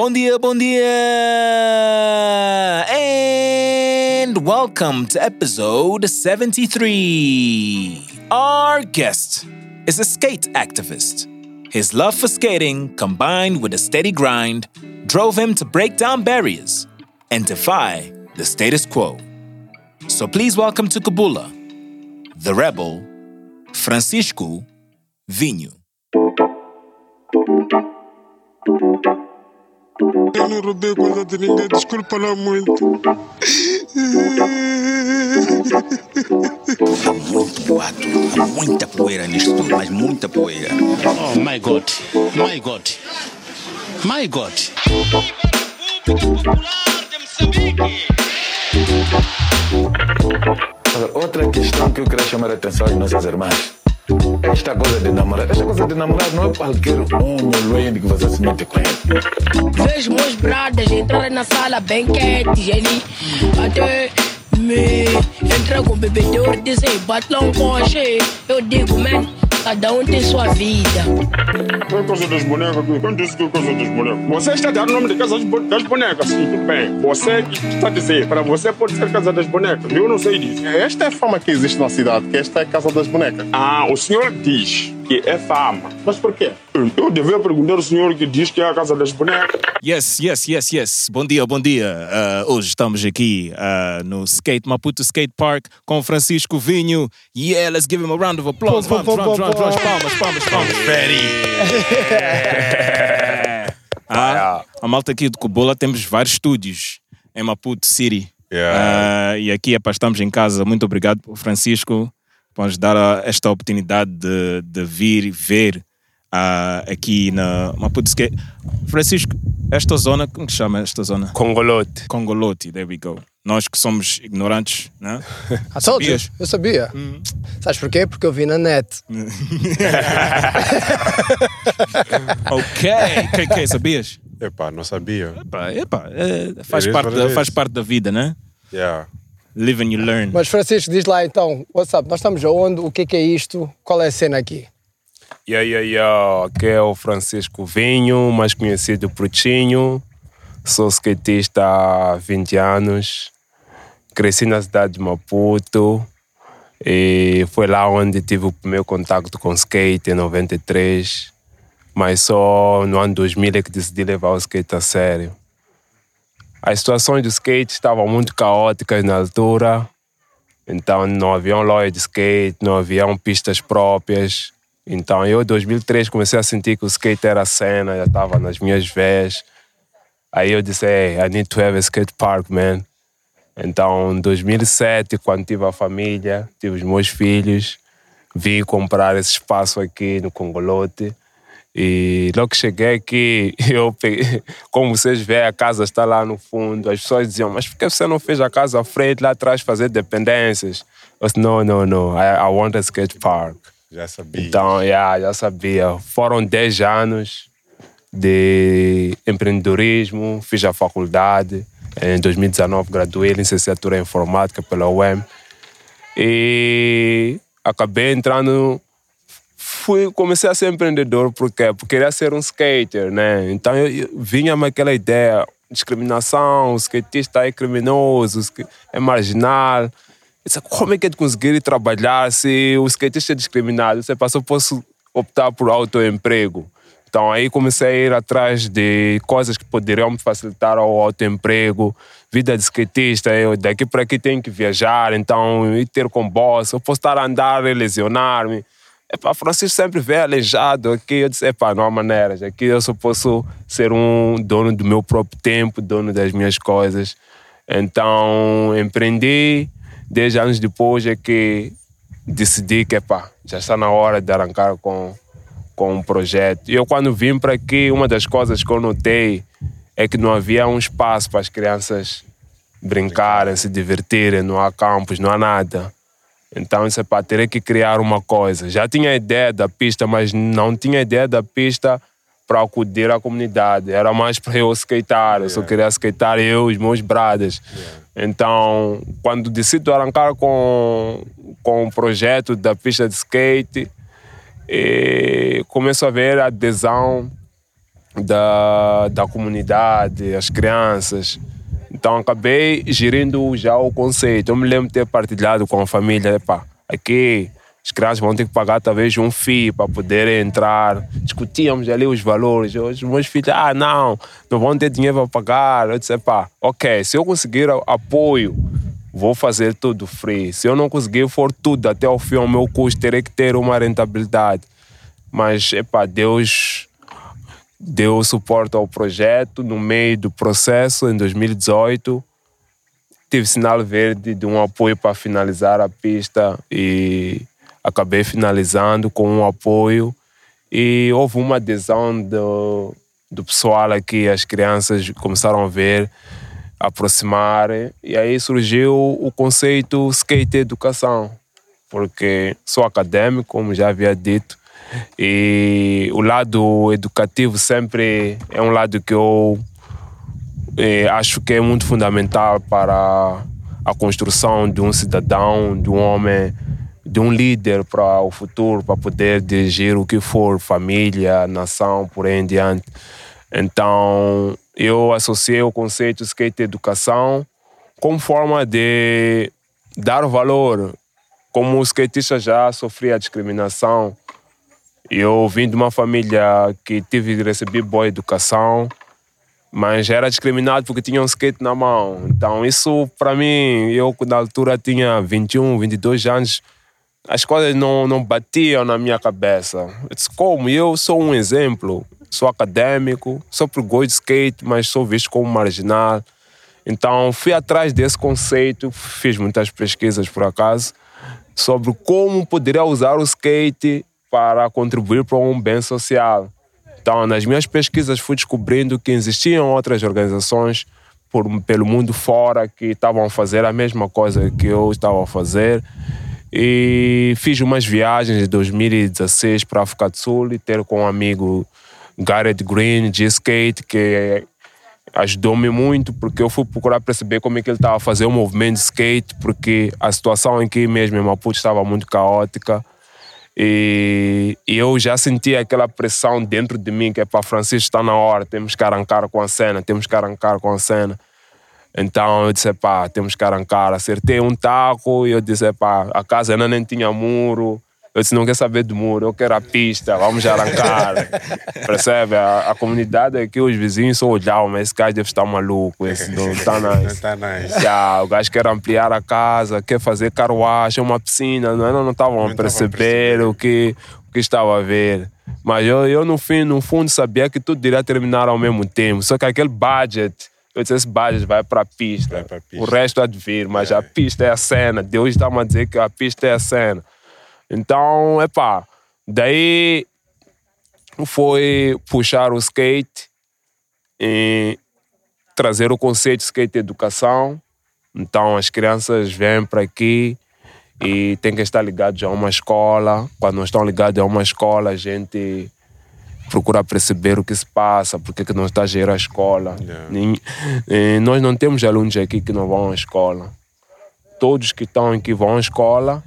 Bom dia, bom dia! And welcome to episode 73. Our guest is a skate activist. His love for skating, combined with a steady grind, drove him to break down barriers and defy the status quo. So please welcome to Kabula, the rebel, Francisco Vinho. Eu não roubei coisa de ninguém, desculpa lá muito. Há muito boato, há muita poeira nisto tudo, mas muita poeira. Oh my God, my God, my God. Outra questão que eu queria chamar a atenção às nossas irmãs. Esta coisa de namorar, esta coisa de namorar não é qualquer homem loiro que você se mete com ele. Vejo meus bradas entrarem na sala bem quietos ali até me entra com e dizem bate lá um coche. Eu digo, man, cada um tem sua vida. É coisa das bonecas. Quem disse que é coisa das bonecas? Você está a dar o nome de casa das bo- das bonecas, sim, tudo bem. Você que está a dizer, para você pode ser casa das bonecas. Eu não sei disso. Esta é a fama que existe na cidade, que esta é a casa das bonecas. Ah, o senhor diz que é fama. Mas por quê? Eu devia perguntar ao senhor que diz que é a casa das bonecas. Yes, yes, yes, yes. Bom dia, bom dia. Uh, hoje estamos aqui uh, no Skate Maputo Skate Park com o Francisco Vinho. Yeah, let's give him a round of applause. Vamos, vamos, vamos, vamos. Palmas, palmas, palmas. Ah, a malta aqui do Cubola temos vários estúdios em Maputo City. Yeah. Ah, e aqui epá, estamos em casa. Muito obrigado, Francisco, por nos dar esta oportunidade de, de vir e ver ah, aqui na Maputo. Francisco, esta zona, como que chama esta zona? Congolote. Congolote, there we go. Nós que somos ignorantes, né? Ah? Sabias? Eu sabia. Sabes porquê? Porque eu vi na net. ok, ok, ok, sabias? Epá, não sabia. Epá, epá, é, faz, parte da, faz parte da vida, né? Yeah. Live and you learn. Mas Francisco, diz lá então, what's up? Nós estamos aonde? O que é que é isto? Qual é a cena aqui? Yeah, yeah, yeah. Aqui é o Francisco Vinho, mais conhecido por Tinho. Sou skatista há 20 anos. Cresci na cidade de Maputo. E foi lá onde tive o primeiro contato com skate, em 93. Mas só no ano 2000 é que decidi levar o skate a sério. As situações do skate estavam muito caóticas na altura. Então não haviam loja de skate, não haviam pistas próprias. Então eu, em 2003, comecei a sentir que o skate era a cena, já estava nas minhas veias. Aí eu disse, hey, I need to have a skate park, man. Então, em 2007, quando tive a família, tive os meus filhos, vim comprar esse espaço aqui no Congolote. E logo que cheguei aqui, eu peguei, como vocês veem, a casa está lá no fundo. As pessoas diziam, mas por que você não fez a casa à frente, lá atrás, fazer dependências? Eu disse, não, não, não, I, I want a skate park. Já sabia. Então, yeah, já sabia. Foram 10 anos de empreendedorismo, fiz a faculdade. Em 2019, graduei licenciatura em informática pela UEM. E acabei entrando. Fui, comecei a ser empreendedor? Porque queria ser um skater, né? Então eu, eu vinha-me aquela ideia: discriminação, o skatista é criminoso, é marginal. Disse, como é que é de conseguir trabalhar se o skatista é discriminado? Você passou, posso optar por autoemprego. Então aí comecei a ir atrás de coisas que poderiam me facilitar o autoemprego, vida de skatista, eu daqui para aqui tenho que viajar, então ir ter com boss, eu posso estar a andar e lesionar-me. Epá, Francisco sempre vê aleijado aqui, eu disse, epá, não há maneiras, aqui eu só posso ser um dono do meu próprio tempo, dono das minhas coisas. Então empreendi, dez anos depois é que decidi que epá, já está na hora de arrancar com, com um projeto. E eu quando vim para aqui, uma das coisas que eu notei é que não havia um espaço para as crianças brincarem, se divertirem, não há campos, não há nada. Então, isso é para ter que criar uma coisa. Já tinha ideia da pista, mas não tinha ideia da pista para acudir à comunidade. Era mais para eu skatear. Eu só queria skatear eu e os meus bradas. Então, quando decido arrancar com, com o projeto da pista de skate, e começo a ver a adesão da, da comunidade, as crianças. Então acabei gerindo já o conceito. Eu me lembro de ter partilhado com a família, epá, aqui as crianças vão ter que pagar talvez um FII para poder entrar. Discutíamos ali os valores. Os meus filhos, ah, não, não vão ter dinheiro para pagar. Eu disse, pá, ok, se eu conseguir apoio, vou fazer tudo free. Se eu não conseguir for tudo até o fim, o meu custo, terei que ter uma rentabilidade. Mas, epá, Deus deu suporte ao projeto no meio do processo, em 2018. Tive sinal verde de um apoio para finalizar a pista e acabei finalizando com um apoio e houve uma adesão do, do pessoal aqui, as crianças começaram a ver, aproximar e aí surgiu o conceito skate educação, porque sou acadêmico, como já havia dito, e o lado educativo sempre é um lado que eu eh, acho que é muito fundamental para a construção de um cidadão, de um homem, de um líder para o futuro, para poder dirigir o que for, família, nação, por aí em diante. Então, eu associei o conceito skate educação como forma de dar valor. Como o skatista já sofria discriminação, eu vim de uma família que tive de receber boa educação, mas era discriminado porque tinha um skate na mão. Então, isso para mim, eu na altura tinha 21, 22 anos, as coisas não, não batiam na minha cabeça. Eu disse, como? Eu sou um exemplo, sou acadêmico, sou pro gosto de skate, mas sou visto como marginal. Então, fui atrás desse conceito, fiz muitas pesquisas por acaso, sobre como poderia usar o skate para contribuir para um bem social. Então, nas minhas pesquisas, fui descobrindo que existiam outras organizações por, pelo mundo fora que estavam a fazer a mesma coisa que eu estava a fazer. E fiz umas viagens de 2016 para a África do Sul e ter com um amigo Garrett Green de skate, que ajudou-me muito, porque eu fui procurar perceber como é que ele estava a fazer o movimento de skate, porque a situação aqui mesmo em Maputo estava muito caótica. E, eu já sentia aquela pressão dentro de mim que é para Francisco está na hora, temos que arrancar com a cena, temos que arrancar com a cena. Então eu disse, pá, temos que arrancar. Acertei um taco e eu disse, pá, a casa ainda nem tinha muro. Eu disse, não quer saber do muro, eu quero a pista, vamos arrancar. Percebe? A, a, comunidade aqui, os vizinhos só olhavam, mas esse gajo deve estar maluco, esse não está nice. Tá nice. Yeah, o gajo quer ampliar a casa, quer fazer carruagem, uma piscina, não estavam a perceber o que, o que estava a ver. Mas eu, eu, no fim, no fundo, sabia que tudo iria terminar ao mesmo tempo. Só que aquele budget, eu disse, esse budget vai para a pista. O resto há de vir, mas é. a pista é a cena. Deus está-me a dizer que a pista é a cena. Então, epá, daí foi puxar o skate e trazer o conceito de skate educação. Então, as crianças vêm para aqui e têm que estar ligados a uma escola. Quando não estão ligados a uma escola, a gente procura perceber o que se passa, porque que não está a gerar a escola. Yeah. nós não temos alunos aqui que não vão à escola. Todos que estão aqui vão à escola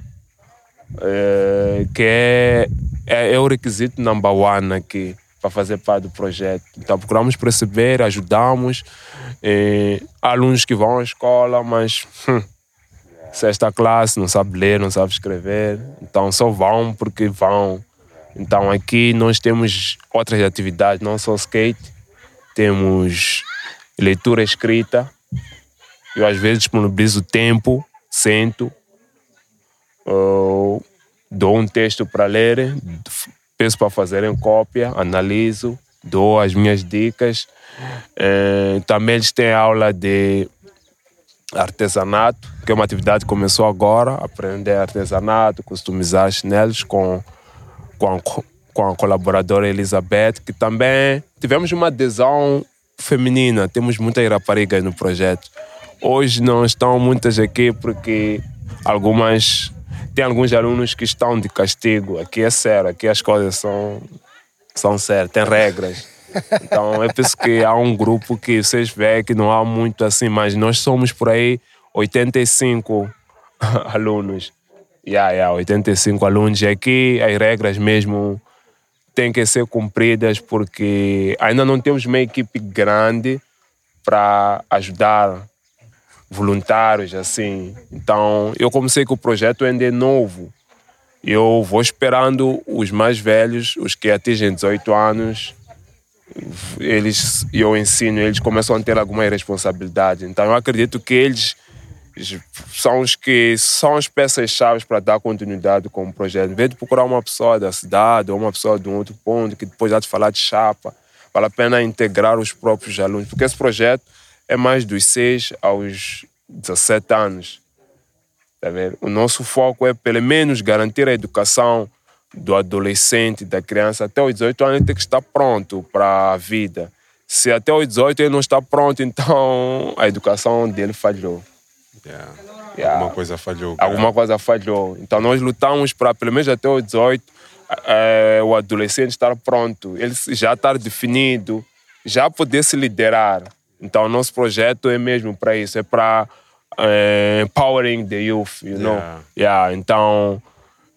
é, que é, é, é, o requisito number one aqui para fazer parte do projeto. Então procuramos perceber, ajudamos é, alunos que vão à escola, mas hum, sexta classe, não sabe ler, não sabe escrever, então só vão porque vão. Então aqui nós temos outras atividades, não só skate, temos leitura escrita. Eu às vezes disponibilizo tempo, sento, Uh, dou um texto para ler, peço para fazerem cópia, analiso, dou as minhas dicas. Uh, também eles têm aula de artesanato, que é uma atividade que começou agora, aprender artesanato, customizar chinelos com, com, com a colaboradora Elizabeth, que também tivemos uma adesão feminina, temos muitas raparigas no projeto. Hoje não estão muitas aqui porque algumas tem alguns alunos que estão de castigo. Aqui é sério, aqui as coisas são, são sérias, tem regras. Então é por isso que há um grupo que vocês veem que não há muito assim, mas nós somos por aí 85 alunos. Yeah, yeah, 85 alunos. E aqui as regras mesmo têm que ser cumpridas porque ainda não temos uma equipe grande para ajudar voluntários assim. Então, eu comecei que o projeto ainda é novo. Eu vou esperando os mais velhos, os que atingem 18 anos, eles eu ensino, eles começam a ter alguma responsabilidade. Então, eu acredito que eles são os que são as peças-chave para dar continuidade com o projeto. Em vez de procurar uma pessoa da cidade ou uma pessoa de um outro ponto que depois já te falar de chapa, vale a pena integrar os próprios alunos, porque esse projeto é mais dos 6 aos 17 anos. Tá vendo? O nosso foco é, pelo menos, garantir a educação do adolescente, da criança, até os 18 anos ele tem que estar pronto para a vida. Se até os 18 ele não está pronto, então a educação dele falhou. Yeah. Yeah. Alguma coisa falhou. cara. Alguma coisa falhou. Então nós lutamos para, pelo menos até os 18, eh, o adolescente estar pronto, ele já estar definido, já poder se liderar. Então nosso projeto é mesmo para isso, é para eh, empowering the youth, you know? Yeah. Yeah, então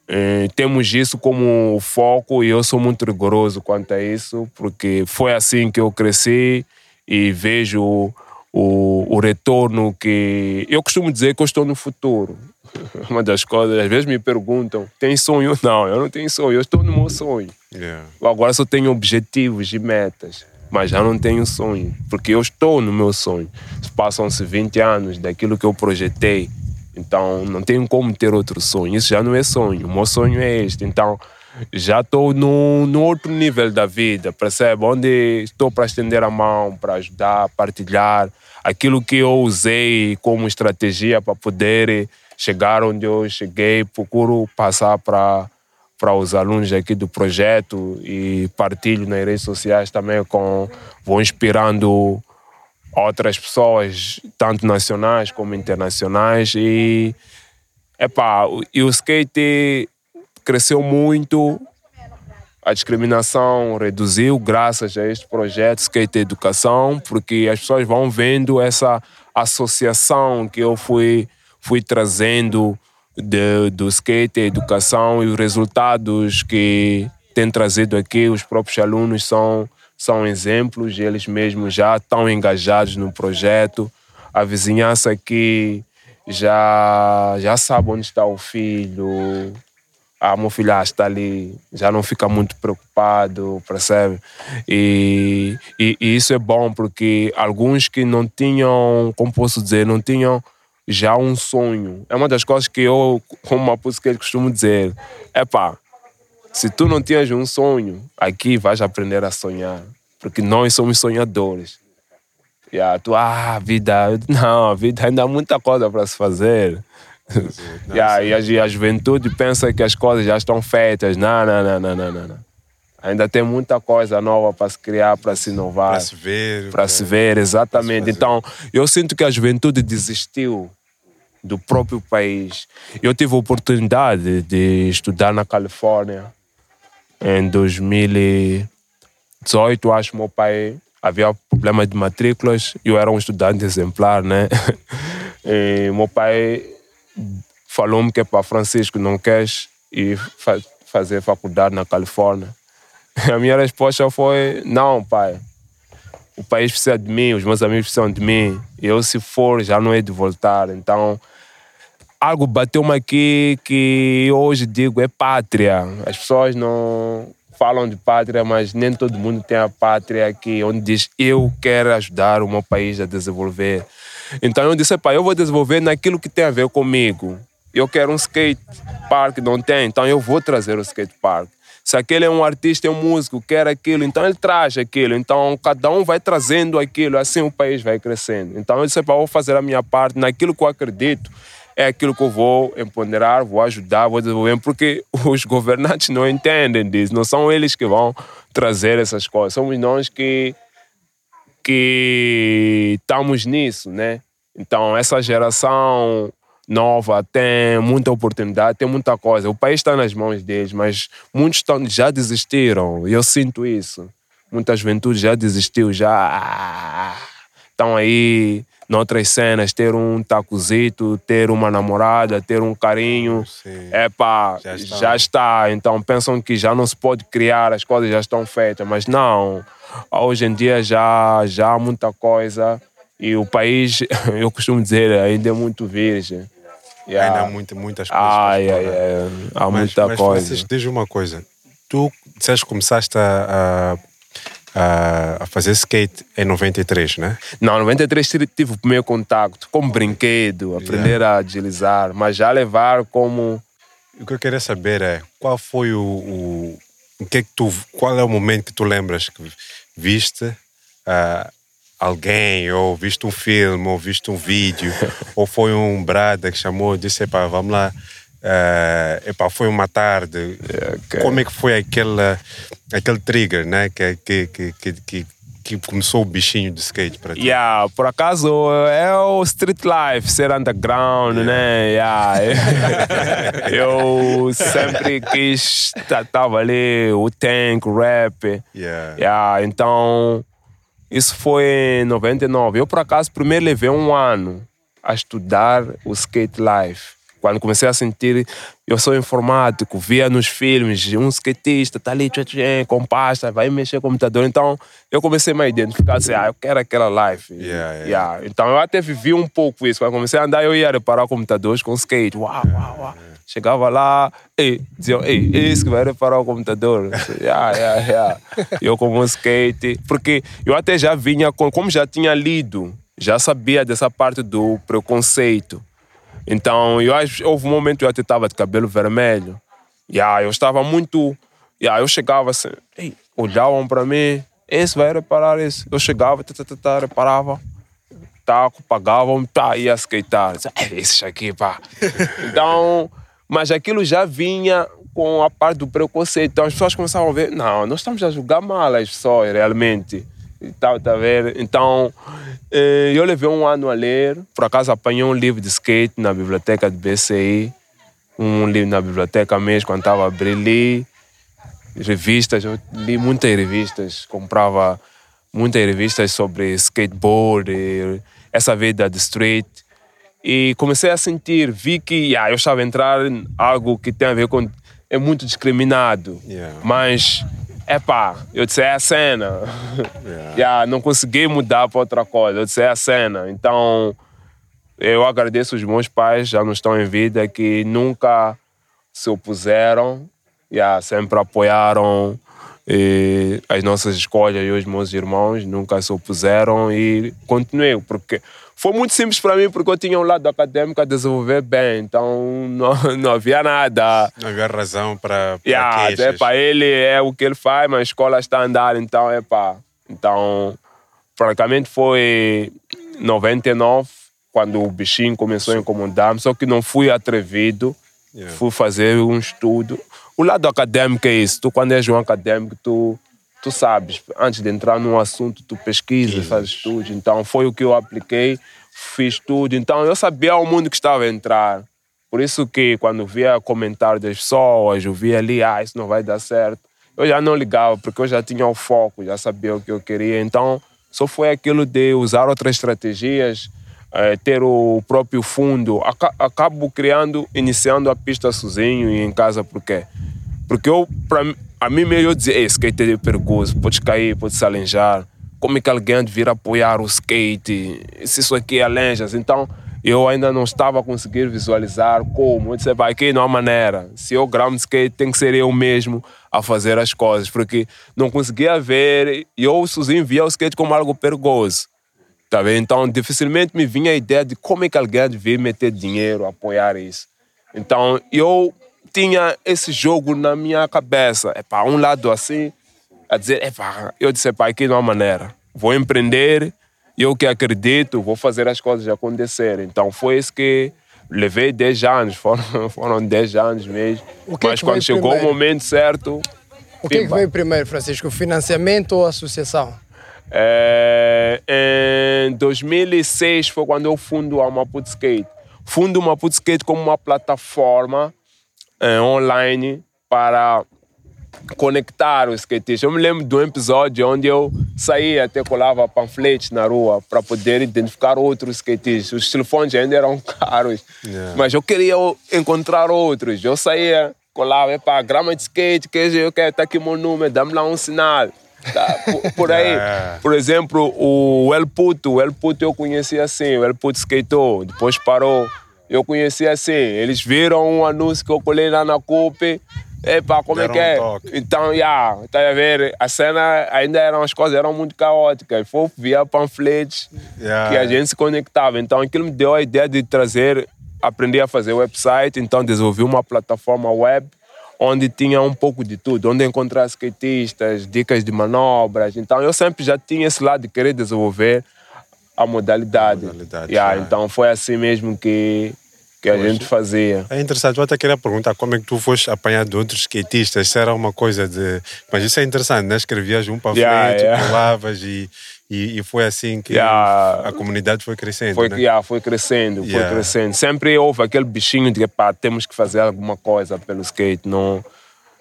eh, temos isso como foco e eu sou muito rigoroso quanto a isso, porque foi assim que eu cresci e vejo o, o retorno que. Eu costumo dizer que eu estou no futuro. Uma das coisas, às vezes me perguntam: tem sonho? Não, eu não tenho sonho, eu estou no meu sonho. Yeah. Agora só tenho objetivos e metas, mas já não tenho sonho, porque eu estou no meu sonho. Passam-se 20 anos daquilo que eu projetei, então não tenho como ter outro sonho. Isso já não é sonho, o meu sonho é este. Então já estou no, no outro nível da vida, percebe? Onde estou para estender a mão, para ajudar, partilhar aquilo que eu usei como estratégia para poder chegar onde eu cheguei. Procuro passar para para os alunos aqui do projeto e partilho nas redes sociais também com vou inspirando outras pessoas tanto nacionais como internacionais. E epá, e o skate cresceu muito a discriminação reduziu graças a este projeto Skate Educação, porque as pessoas vão vendo essa associação que eu fui, fui trazendo de, do skate, educação e os resultados que tem trazido aqui, os próprios alunos são, são exemplos, eles mesmos já estão engajados no projeto. A vizinhança aqui já, já sabe onde está o filho. Ah, meu filho ah, está ali, já não fica muito preocupado, percebe? E, e, e isso é bom porque alguns que não tinham, como posso dizer, não tinham já um sonho. É uma das coisas que eu, como uma que costumo dizer, é pá, se tu não tinhas um sonho, aqui vais aprender a sonhar, porque nós somos sonhadores. Yeah, tu, ah, vida, não, a vida ainda há muita coisa para se fazer. yeah, e, a, e a juventude pensa que as coisas já estão feitas. Não, não, não, não, não, não. não. Ainda tem muita coisa nova para se criar, para se inovar. Para se ver. Para se ver, exatamente. Então, eu sinto que a juventude desistiu do próprio país. Eu tive a oportunidade de estudar na Califórnia em 2018, acho que meu pai havia problema de matrículas, eu era um estudante exemplar, né? E meu pai falou-me que é para Francisco, não queres ir fa fazer faculdade na Califórnia? A minha resposta foi, não, pai. O país precisa de mim, os meus amigos precisam de mim. Eu, se for, já não é de voltar. Então, algo bateu-me aqui que hoje digo é pátria. As pessoas não falam de pátria, mas nem todo mundo tem a pátria aqui, onde diz eu quero ajudar o meu país a desenvolver. Então eu disse, pai, eu vou desenvolver naquilo que tem a ver comigo. Eu quero um skate park, não tem, então eu vou trazer o skate park. Se aquele é um artista, é um músico, quer aquilo, então ele traz aquilo. Então cada um vai trazendo aquilo, assim o país vai crescendo. Então eu disse, vou fazer a minha parte naquilo que eu acredito é aquilo que eu vou empoderar, vou ajudar, vou desenvolver, porque os governantes não entendem disso, não são eles que vão trazer essas coisas, somos nós que, que estamos nisso, né? Então, essa geração nova tem muita oportunidade, tem muita coisa. O país está nas mãos deles, mas muitos estão, já desistiram, eu sinto isso. Muita juventude já desistiu, já estão aí noutras cenas, ter um tacozito, ter uma namorada, ter um carinho, é pá, Já está. já está. Então pensam que já não se pode criar, as coisas já estão feitas, mas não. Hoje em dia já, já há muita coisa e o país, eu costumo dizer, ainda é muito virgem. Yeah. Ainda há muita, muitas coisas. Ai, explorar. ai, há mas, muita mas coisa. Francisco, diz uma coisa. Tu disseste que começaste a, a, a- fazer skate em 93, né? Não, em 93 tive- o primeiro contacto como brinquedo, aprender a deslizar, mas já levar como. O que eu queria saber é qual foi o, o, o que é que tu, qual é o momento que tu lembras que viste ah, alguém ou viste um filme ou viste um vídeo ou foi um brada que chamou e disse epá, vamos lá ah, epá, foi uma tarde como é que foi aquele aquele trigger né que que que, que, que, começou o bichinho de skate para ti Yeah, por acaso é o street life, ser underground, né? Yeah. Eu sempre quis, tava ali o tank, o rap. Yeah. Yeah, então, isso foi em 99. Eu, por acaso, primeiro levei um ano a estudar o skate life. Quando comecei a sentir, eu sou informático, via nos filmes, um skatista tá ali tchê, tchê, com pasta, vai mexer no computador. Então, eu comecei a me identificar assim, ah, eu quero aquela life. Yeah, yeah. Yeah. Então, eu até vivi um pouco isso. Quando comecei a andar, eu ia reparar computadores com skate. Uau, uau, uau. Chegava lá, ei, diziam, ei, esse que vai reparar o computador. yeah, yeah, yeah. Eu como um skate. Porque eu até já vinha, com, como já tinha lido, já sabia dessa parte do preconceito. Então, eu houve um momento que eu até estava de cabelo vermelho. Yeah, eu estava muito. Yeah, eu chegava assim, ei, olhavam para mim, esse vai reparar isso. Eu chegava, tá, tá, tá, tá, reparava, taco, pagavam, tá, ia skatear. É esse aqui, pá. Então, mas aquilo já vinha com a parte do preconceito. Então as pessoas começavam a ver, não, nós estamos a julgar mal as pessoas, realmente. E tal, tá vendo? Então, eh, eu levei um ano a ler. Por acaso apanhei um livro de skate na biblioteca do BCI. Um livro na biblioteca mesmo, quando estava a abrir, li revistas, eu li muitas revistas, comprava muitas revistas sobre skateboard, essa vida de street. E comecei a sentir, vi que yeah, eu estava a entrar em algo que tem a ver com. é muito discriminado. Yeah. Mas, é pá, eu disse, é a cena. Yeah, não consegui mudar para outra coisa, eu disse, é a cena. Então, eu agradeço os meus pais, já não estão em vida, que nunca se opuseram, yeah, sempre apoiaram as nossas escolhas e os meus irmãos nunca se opuseram e continuei, porque foi muito simples para mim, porque eu tinha um lado acadêmico a desenvolver bem, então não, não havia nada. não havia razão para Yeah, é para ele é o que ele faz, mas a escola está a andar, então é pá. Então, praticamente foi 99 quando o bichinho começou a incomodar-me, só que não fui atrevido, Yeah. fui fazer um estudo. O lado acadêmico é isso, tu quando és um acadêmico, tu, tu sabes, antes de entrar num assunto, tu pesquisas, fazes estudo. Então foi o que eu apliquei, fiz tudo. Então eu sabia o mundo que estava a entrar. Por isso que quando via comentários das pessoas, eu via ali, ah, isso não vai dar certo. Eu já não ligava, porque eu já tinha o foco, já sabia o que eu queria. Então, só foi aquilo de usar outras estratégias, eh, ter o próprio fundo. Aca- Acabo criando, iniciando a pista sozinho e em casa, por quê? Porque eu, pra, a mim mesmo, eu dizia, "Ei, skate é perigoso, pode cair, pode se alenjar. Como é que alguém vir apoiar o skate? Se isso aqui é alenjas. Então, eu ainda não estava a conseguir visualizar como. Eu disse, "Pá, aqui não há maneira. Se eu gravo skate, tem que ser eu mesmo a fazer as coisas. Porque não conseguia ver, e eu sozinho via o skate como algo perigoso. Tá vendo? Então, dificilmente me vinha a ideia de como é que alguém devia meter dinheiro, apoiar isso. Então, eu tinha esse jogo na minha cabeça. É para um lado assim, a dizer, epá, eu disse, epá, aqui não há maneira. Vou empreender, eu que acredito, vou fazer as coisas acontecerem. Então, foi isso que levei 10 anos, foram, foram 10 anos mesmo. É Mas quando chegou primeiro? o momento certo, O que é que veio primeiro, Francisco? Financiamento ou associação? É, em 2006 foi quando eu fundo a Maputo Skate. Fundo o Maputo Skate como uma plataforma online para conectar os skatistas. Eu me lembro de um episódio onde eu saía até colava panfletos na rua para poder identificar outros skatistas. Os telefones ainda eram caros, Yeah. mas eu queria encontrar outros. Eu saía, colava, epá, grama de skate, que eu quero, tá aqui meu número, dá-me lá um sinal. Tá, por, por aí. Yeah. Por exemplo, o El Puto, o El Puto eu conheci assim, o El Puto skateou, depois parou. Eu conheci assim, eles viram um anúncio que eu colei lá na CUP, Epa, como é Deram que é? um. Então, já, tá a ver? A cena ainda eram, as coisas eram muito caóticas. Foi via panfletos Yeah. que a gente se conectava. Então, aquilo me deu a ideia de trazer, aprender a fazer website. Então, desenvolvi uma plataforma web onde tinha um pouco de tudo, onde encontrar skatistas, dicas de manobras. Então, eu sempre já tinha esse lado de querer desenvolver a modalidade. modalidade, Yeah, yeah. Então, foi assim mesmo que, que a gente fazia. É interessante, eu até queria perguntar como é que tu foste apanhado de outros skatistas, se era uma coisa de... Mas isso é interessante, né? Escrevias um panfleto, Yeah, yeah. colavas e, e, e foi assim que Yeah. a comunidade foi crescendo, Foi, né? yeah, foi crescendo, foi Yeah. crescendo. Sempre houve aquele bichinho de que pá, temos que fazer alguma coisa pelo skate. Não,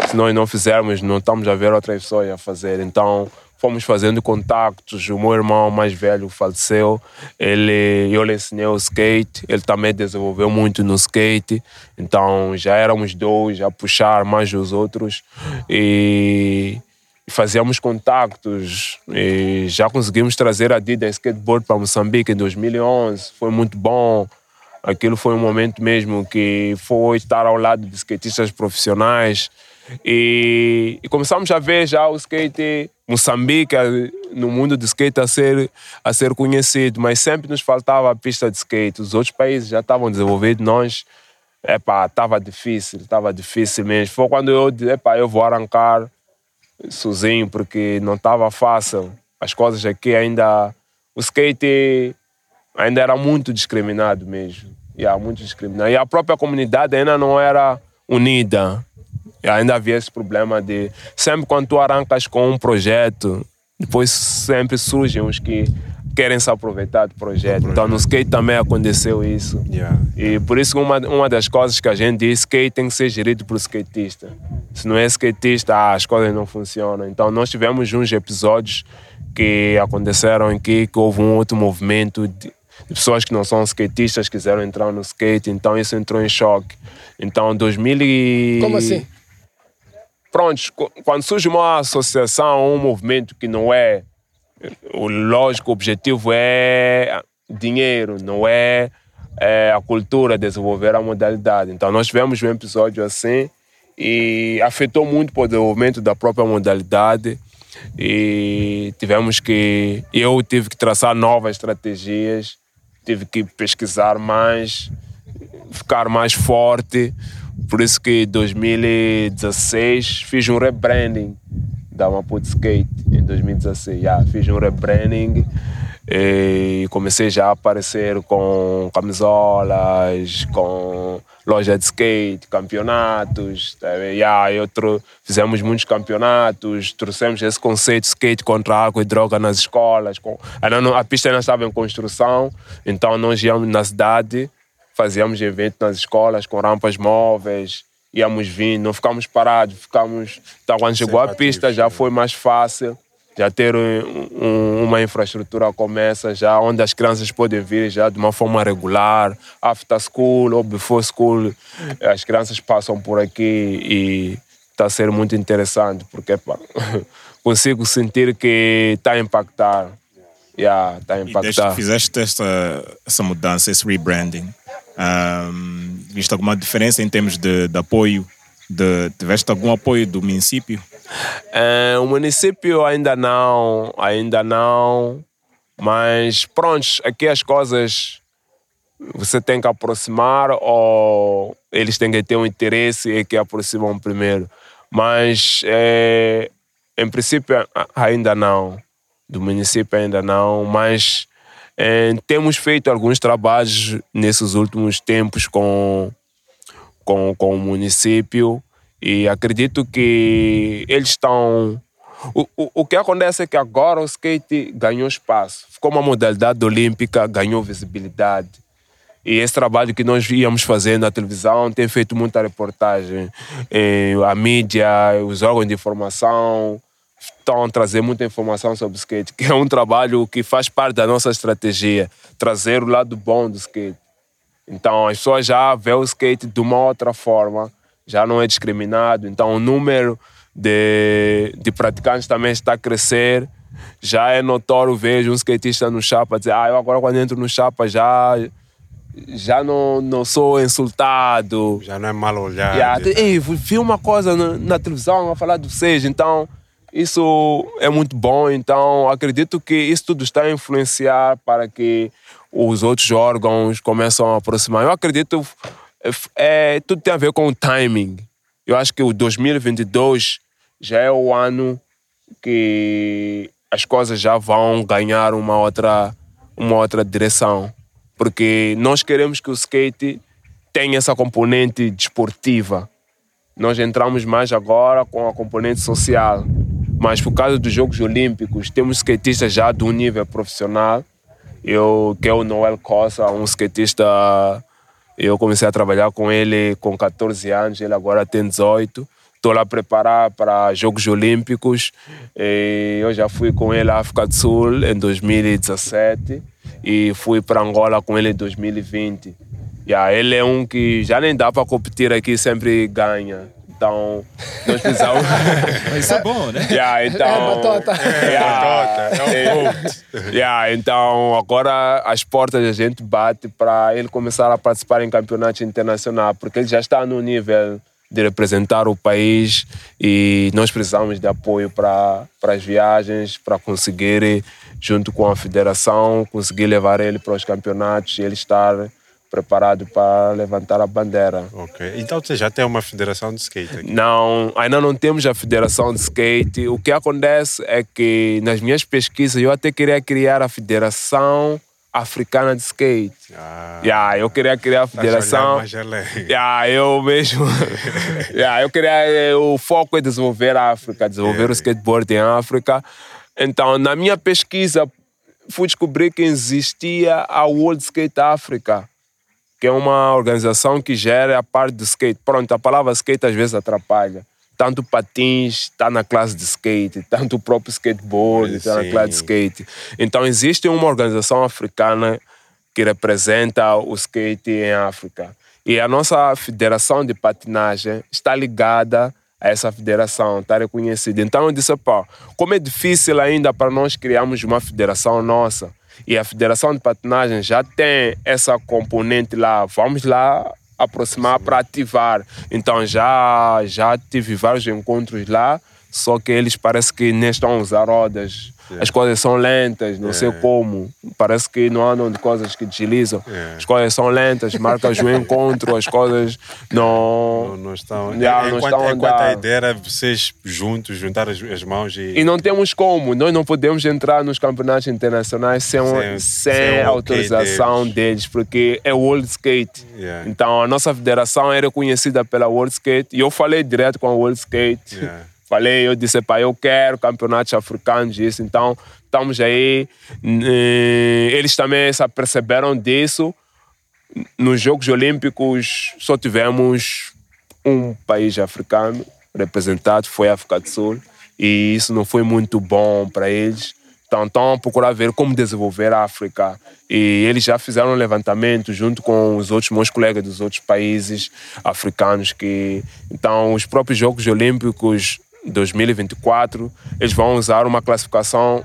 se nós não fizermos, não estamos a ver outras pessoas a fazer. Então fomos fazendo contactos. O meu irmão mais velho faleceu. Ele, eu lhe ensinei o skate. Ele também desenvolveu muito no skate. Então já éramos dois a puxar mais os outros. E fazíamos contactos e já conseguimos trazer a Dida Skateboard para Moçambique em 2011. Foi muito bom. Aquilo foi um momento mesmo que foi estar ao lado de skatistas profissionais e, e começamos a ver já o skate Moçambique eh, no mundo do skate a ser a ser conhecido, mas sempre nos faltava a pista de skate. Os outros países já estavam desenvolvidos, nós Epá, estava difícil, estava difícil mesmo. Foi quando eu disse, epá, eu vou arrancar sozinho, porque não estava fácil. As coisas aqui ainda. O skate ainda era muito discriminado mesmo. Yeah, muito discriminado. E a própria comunidade ainda não era unida. E ainda havia esse problema de. Sempre quando tu arrancas com um projeto, depois sempre surgem os que querem se aproveitar do projeto. Então no skate também aconteceu isso. Yeah. E por isso uma, uma das coisas que a gente diz, skate tem que ser gerido por skatista. Se não é skatista, ah, as coisas não funcionam. Então nós tivemos uns episódios que aconteceram aqui, que houve um outro movimento de, de pessoas que não são skatistas quiseram entrar no skate, então isso entrou em choque. Então 2000 e... Como assim? Pronto, qu- quando surge uma associação, um movimento que não é o lógico objetivo é dinheiro, não é, é a cultura, desenvolver a modalidade. Então nós tivemos um episódio assim e afetou muito o desenvolvimento da própria modalidade e tivemos que eu tive que traçar novas estratégias, tive que pesquisar mais, ficar mais forte. Por isso que em 2016 fiz um rebranding da Maputo Skate em 2016. Yeah, fiz um rebranding e comecei já a aparecer com camisolas, com loja de skate, campeonatos. Tá yeah, eu fizemos muitos campeonatos, trouxemos esse conceito de skate contra álcool e droga nas escolas. Com, não- a pista ainda estava em construção, então nós íamos na cidade, fazíamos eventos nas escolas com rampas móveis, íamos vindo, não ficámos parados, ficámos. Então, quando chegou a pista, já foi mais fácil. Já ter um- um- uma infraestrutura como essa, já onde as crianças podem vir já de uma forma regular, after school ou before school, as crianças passam por aqui e está a ser muito interessante, porque pá, consigo sentir que está a impactar. Yeah, está a E desde impactar. que fizeste esta, essa mudança, esse rebranding, viste alguma diferença em termos de, de apoio? De, tiveste algum apoio do município? É, o município ainda não, ainda não, mas pronto, aqui as coisas você tem que aproximar ou eles têm que ter um interesse e que aproximam primeiro. Mas é, em princípio ainda não, do município ainda não, mas é, temos feito alguns trabalhos nesses últimos tempos com com, com o município e acredito que eles estão. O, o, o que acontece é que agora o skate ganhou espaço, ficou uma modalidade olímpica, ganhou visibilidade. E esse trabalho que nós íamos fazer na televisão tem feito muita reportagem. Eh, a mídia, os órgãos de informação estão a trazer muita informação sobre skate, que é um trabalho que faz parte da nossa estratégia, trazer o lado bom do skate. Então as pessoas já vê o skate de uma outra forma, já não é discriminado. Então o número de, de praticantes também está a crescer. Já é notório ver um skatista no chapa dizer, ah, eu agora quando entro no chapa já já não, não sou insultado. Já não é mal olhado. Yeah, Ei, vi uma coisa na, na televisão a falar do seja, então isso é muito bom. Então acredito que isso tudo está a influenciar para que os outros órgãos começam a aproximar. Eu acredito é, tudo tem a ver com o timing. Eu acho que o 2022 já é o ano que as coisas já vão ganhar uma outra, uma outra direção. Porque nós queremos que o skate tenha essa componente desportiva. Nós entramos mais agora com a componente social. Mas por causa dos Jogos Olímpicos, temos skatistas já um nível profissional. Eu, que é o Noel Costa, um skatista. Eu comecei a trabalhar com ele com 14 anos, ele agora tem 18 estou lá a preparar para Jogos Olímpicos. Eu já fui com ele à África do Sul em 2017 e fui para Angola com ele em 2020. Yeah, ele é um que já nem dá para competir aqui, sempre ganha. Então, nós precisamos. Isso é bom, né? Yeah, então, É batota. Yeah, É um yeah, então, agora as portas a gente bate para ele começar a participar em campeonatos internacionais, porque ele já está no nível de representar o país e nós precisamos de apoio para, para as viagens, para conseguir, junto com a federação, conseguir levar ele para os campeonatos e ele estar preparado para levantar a bandeira. Ok. Então você já tem uma federação de skate aqui? Não, ainda não temos a federação de skate. O que acontece é que nas minhas pesquisas eu até queria criar a federação africana de skate. Ah, Yeah, eu queria criar a olhar federação. Yeah, eu mesmo. yeah, eu queria. eh, O foco é desenvolver a África, desenvolver o skateboard em África. Então, na minha pesquisa, fui descobrir que existia a World Skate Africa, que é uma organização que gera a parte do skate. Pronto, a palavra skate às vezes atrapalha. Tanto patins está na classe de skate, tanto o próprio skateboard está na classe de skate. Então, existe uma organização africana que representa o skate em África. E a nossa federação de patinagem está ligada a essa federação, está reconhecida. Então eu disse, pá, como é difícil ainda para nós criarmos uma federação nossa, e a federação de patinagem já tem essa componente lá, vamos lá aproximar para ativar. Então já, já tive vários encontros lá, só que eles parece que nem estão a usar rodas. As coisas são lentas, não sei como. Parece que não andam de coisas que deslizam. As coisas são lentas, marcas o encontro, as coisas não. Não, não estão. Não enquanto, estão a enquanto a ideia era vocês juntos, juntar as, as mãos e. E não temos como, nós não podemos entrar nos campeonatos internacionais sem, Sem- sem, sem autorização deles. deles. porque é World Skate. Yeah. Então a nossa federação é reconhecida pela World Skate e eu falei direto com a World Skate. Yeah. Falei, eu disse, pá, eu quero campeonatos africanos, isso. Então, estamos aí. Eles também se aperceberam disso. Nos Jogos Olímpicos só tivemos um país africano representado, foi a África do Sul. E isso não foi muito bom para eles. Então, estão procurar ver como desenvolver a África. E eles já fizeram um levantamento junto com os outros meus colegas dos outros países africanos. que Então, os próprios Jogos Olímpicos 2024, eles vão usar uma classificação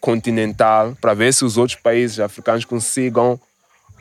continental para ver se os outros países africanos consigam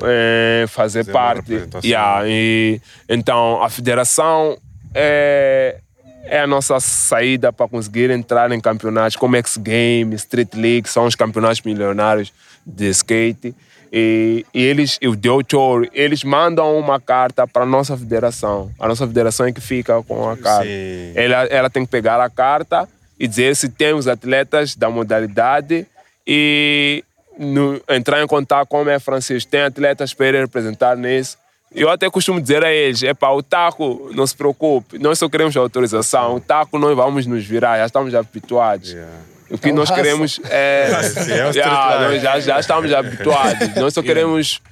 eh, fazer Fazer parte. Yeah, e, então, a federação é, é a nossa saída para conseguir entrar em campeonatos como X Games, Street League, são os campeonatos milionários de skate. E, e eles, e o Deo Tour, eles mandam uma carta para a nossa federação. A nossa federação é que fica com a carta. Sim. Ela, ela tem que pegar a carta e dizer se tem os atletas da modalidade e no- entrar em contato com o Francisco. Tem atletas para ele representar nisso. Eu até costumo dizer a eles: é para o taco, não se preocupe, nós só queremos autorização. O taco nós vamos nos virar, já estamos habituados. Yeah. O que É nós raça. queremos é. Sim, é life. nós já, já estamos habituados. Nós só queremos ah,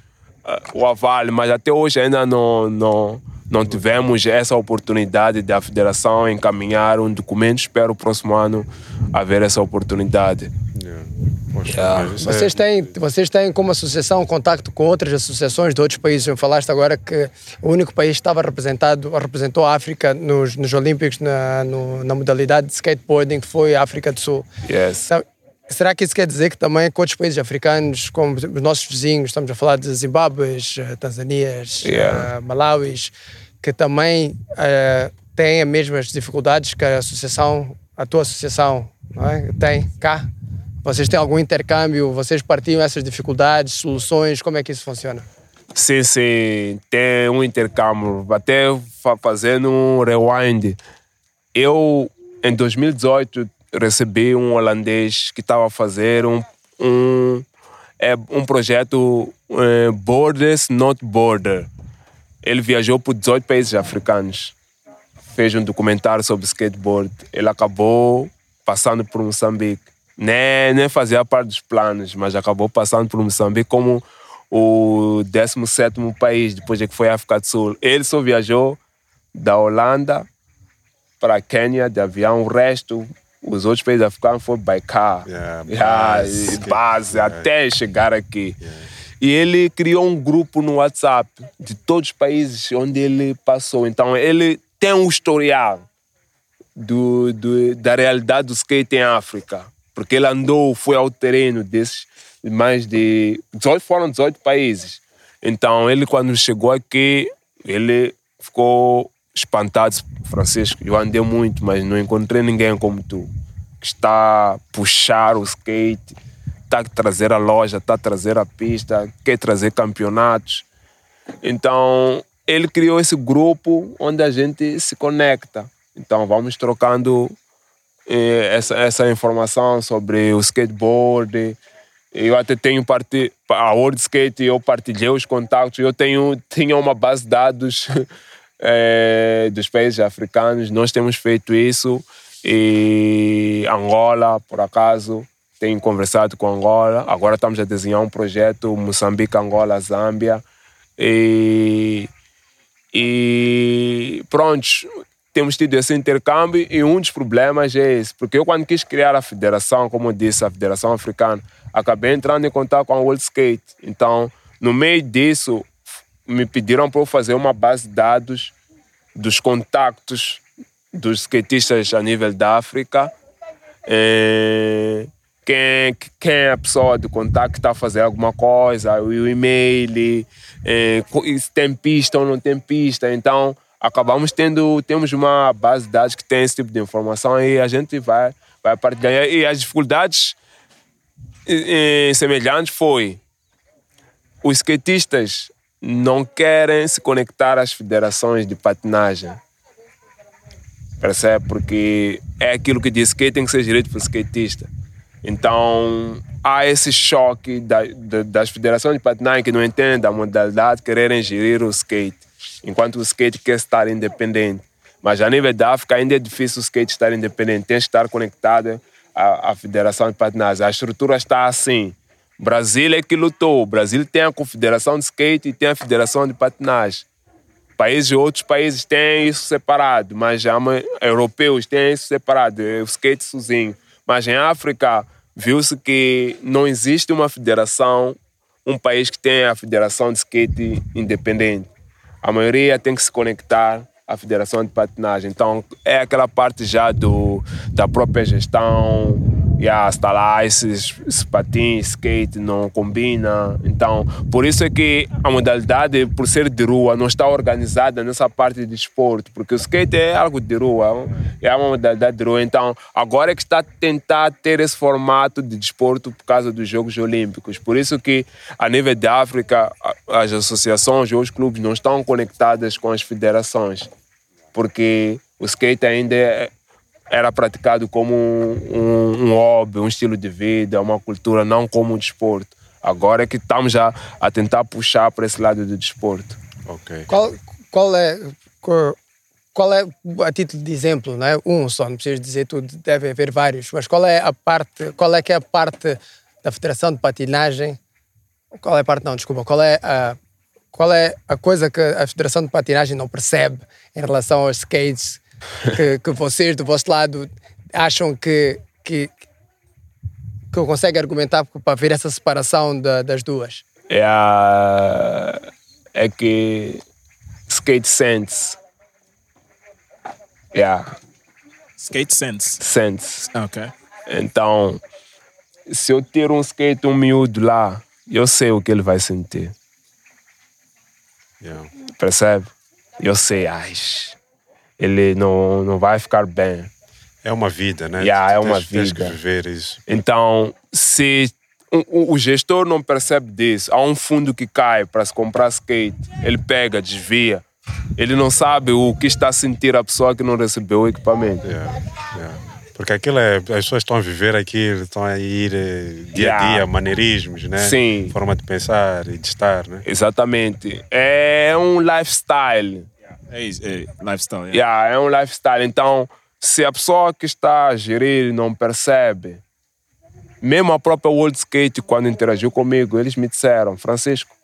o aval, mas até hoje ainda não, não, não tivemos essa oportunidade da federação encaminhar um documento. Espero o próximo ano haver essa oportunidade. Yeah. Vocês, têm, vocês têm como associação contacto com outras associações de outros países? Falaste agora que o único país que estava representado, representou a África nos, nos Olímpicos na, no, na modalidade de skateboarding foi a África do Sul. Yes. Então, será que isso quer dizer que também com outros países africanos, como os nossos vizinhos, estamos a falar de Zimbábue, Tanzanias, Yeah. uh, Malauis, que também uh, têm as mesmas dificuldades que a associação, a tua associação é? tem cá? Vocês têm algum intercâmbio? Vocês partilham essas dificuldades, soluções? Como é que isso funciona? Sim, sim, tem um intercâmbio. Até fa- fazendo um rewind. Eu, em 2018, recebi um holandês que estava a fazer um, um, é, um projeto eh, Borders Not Border. Ele viajou por 18 países africanos. Fez um documentário sobre skateboard. Ele acabou passando por Moçambique. Nem, nem fazia parte dos planos, mas acabou passando por Moçambique como o 17 país depois de que foi a África do Sul. Ele só viajou da Holanda para Quênia de avião, o resto, os outros países africanos foi by car. Yeah, Yeah, até chegar aqui. E ele criou um grupo no WhatsApp de todos os países onde ele passou. Então ele tem um historial do, do, da realidade do skate em África. Porque ele andou, foi ao terreno desses mais de 18, foram 18 países. Então ele quando chegou aqui, ele ficou espantado. Francisco, eu andei muito, mas não encontrei ninguém como tu. Que está a puxar o skate, está a trazer a loja, está a trazer a pista, quer trazer campeonatos. Então, ele criou esse grupo onde a gente se conecta. Então, vamos trocando eh, essa, essa informação sobre o skateboard. Eu até tenho parte a World Skate, eu partilhei os contatos. Eu tenho tinha uma base de dados eh, dos países africanos. Nós temos feito isso e Angola, por acaso, tenho conversado com Angola. Agora estamos a desenhar um projeto Moçambique, Angola, Zâmbia. E, e pronto, temos tido esse intercâmbio e um dos problemas é esse. Porque eu quando quis criar a federação, como eu disse, a Federação Africana, acabei entrando em contato com a World Skate. Então, no meio disso, me pediram para eu fazer uma base de dados dos contactos dos skatistas a nível da África. Eh, quem, quem é a pessoa de contato que está a fazer alguma coisa, o e-mail, co- se tem pista ou não tem pista. Então, acabamos tendo, temos uma base de dados que tem esse tipo de informação e a gente vai, vai partilhar. E as dificuldades eh, semelhantes foi os skatistas não querem se conectar às federações de patinagem. Percebe? Porque é aquilo que diz skate tem que ser direito para o skatista. Então, há esse choque da, da- das federações de patinagem que não entendem a modalidade, quererem gerir o skate, enquanto o skate quer estar independente. Mas a nível da África ainda é difícil o skate estar independente, tem que estar conectado à, à federação de patinagem. A estrutura está assim. Brasil é que lutou. O Brasil tem a confederação de skate e tem a federação de patinagem. Países, outros países têm isso separado, mas já europeus têm isso separado, é o skate sozinho. Mas em África, viu-se que não existe uma federação, um país que tenha a federação de skate independente. A maioria tem que se conectar à federação de patinagem. Então, é aquela parte já do, da própria gestão, yeah, está lá, esses, patins, skate não combina. Então, por isso é que a modalidade, por ser de rua, não está organizada nessa parte de esporte, porque o skate é algo de rua, é uma modalidade de rua. Então, agora é que está a tentar ter esse formato de desporto por causa dos Jogos Olímpicos. Por isso que, a nível da África, as associações ou os clubes não estão conectadas com as federações, porque o skate ainda é, era praticado como um, um, um hobby, um estilo de vida, uma cultura, não como um desporto. Agora é que estamos já a tentar puxar para esse lado do desporto. Ok. Qual, qual é. Qual, qual é, a título de exemplo, não é? um só, não precisas dizer tudo, deve haver vários, mas qual é a parte, qual é que é a parte da Federação de Patinagem, qual é a parte, não, desculpa, qual é a, qual é a coisa que a Federação de Patinagem não percebe em relação aos skates que, que vocês, do vosso lado, acham que, que, que consegue argumentar para ver essa separação da, das duas? É, a, é que skate sense. Yeah. Skate sense. Sense. Ok. Então, se eu tiro um skate, um miúdo lá, eu sei o que ele vai sentir. Yeah. Percebe? Eu sei, ai, ele não, não vai ficar bem. É uma vida, né? Yeah, é Tens- uma Tens vida. que viver isso. Então, se o, o- gestor não percebe disso, há um fundo que cai para se comprar skate, ele pega, desvia. Ele não sabe o que está a sentir a pessoa que não recebeu o equipamento. Yeah, yeah. Porque aquilo é, as pessoas estão a viver aquilo, estão a ir eh, dia a Yeah. dia, maneirismos, né? Sim. Forma de pensar e de estar, né? Exatamente. É um lifestyle. É é lifestyle. Yeah. Yeah, é um lifestyle. Então, se a pessoa que está a gerir não percebe, mesmo a própria World Skate, quando interagiu comigo, eles me disseram, Francisco,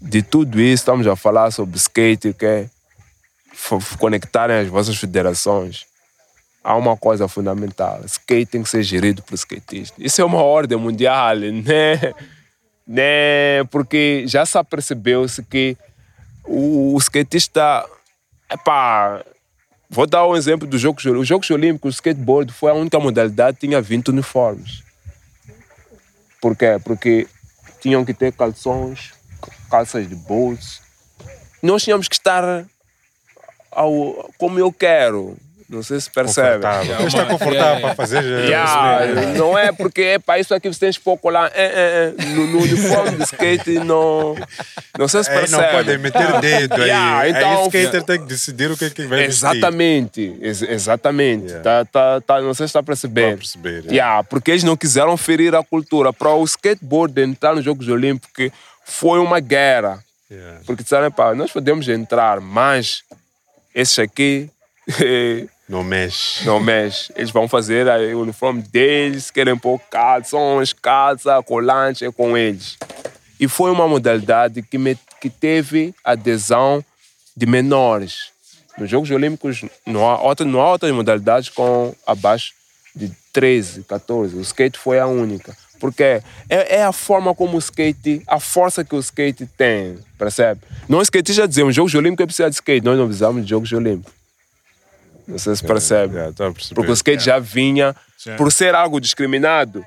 de tudo isso estamos a falar sobre skate, que é conectarem as vossas federações. Há uma coisa fundamental: skate tem que ser gerido por skatistas. Isso é uma ordem mundial, né? né? Porque já se apercebeu-se que o, o skatista. Epá, vou dar um exemplo dos Jogos Olímpicos. Os Jogos Olímpicos, o skateboard foi a única modalidade que tinha 20 uniformes. Por quê? Porque tinham que ter calções, calças de bolso. Nós tínhamos que estar ao, como eu quero. Não sei se percebe. Confortável. Está confortável para fazer. eh, Yeah, não é porque é para isso aqui você tem pouco lá é, é, é, no, no uniforme de skate não não sei se Aí percebe não podem meter dedo aí. Yeah, aí então, o skater tem que decidir o que é que vai vestir. exatamente ex- exatamente Yeah. tá, tá, tá, não sei se está perceber, Tô a perceber, yeah. Porque eles não quiseram ferir a cultura para o skateboard entrar nos Jogos Olímpicos foi uma guerra Yeah. porque disseram pá, nós podemos entrar mas esses aqui Não mexe. não mexe. Eles vão fazer o uniforme deles, querem pôr calções, calça, colante, é com eles. E foi uma modalidade que, me- que teve adesão de menores. Nos Jogos Olímpicos não há, outra, não há outras modalidades com abaixo de 13, 14. O skate foi a única. Porque é, é a forma como o skate, a força que o skate tem, percebe? Nós skatistas dizemos, Jogos Olímpicos é preciso de skate, nós não precisamos de Jogos Olímpicos. Não sei se percebe. A perceber. Porque o skate já vinha, por ser algo discriminado,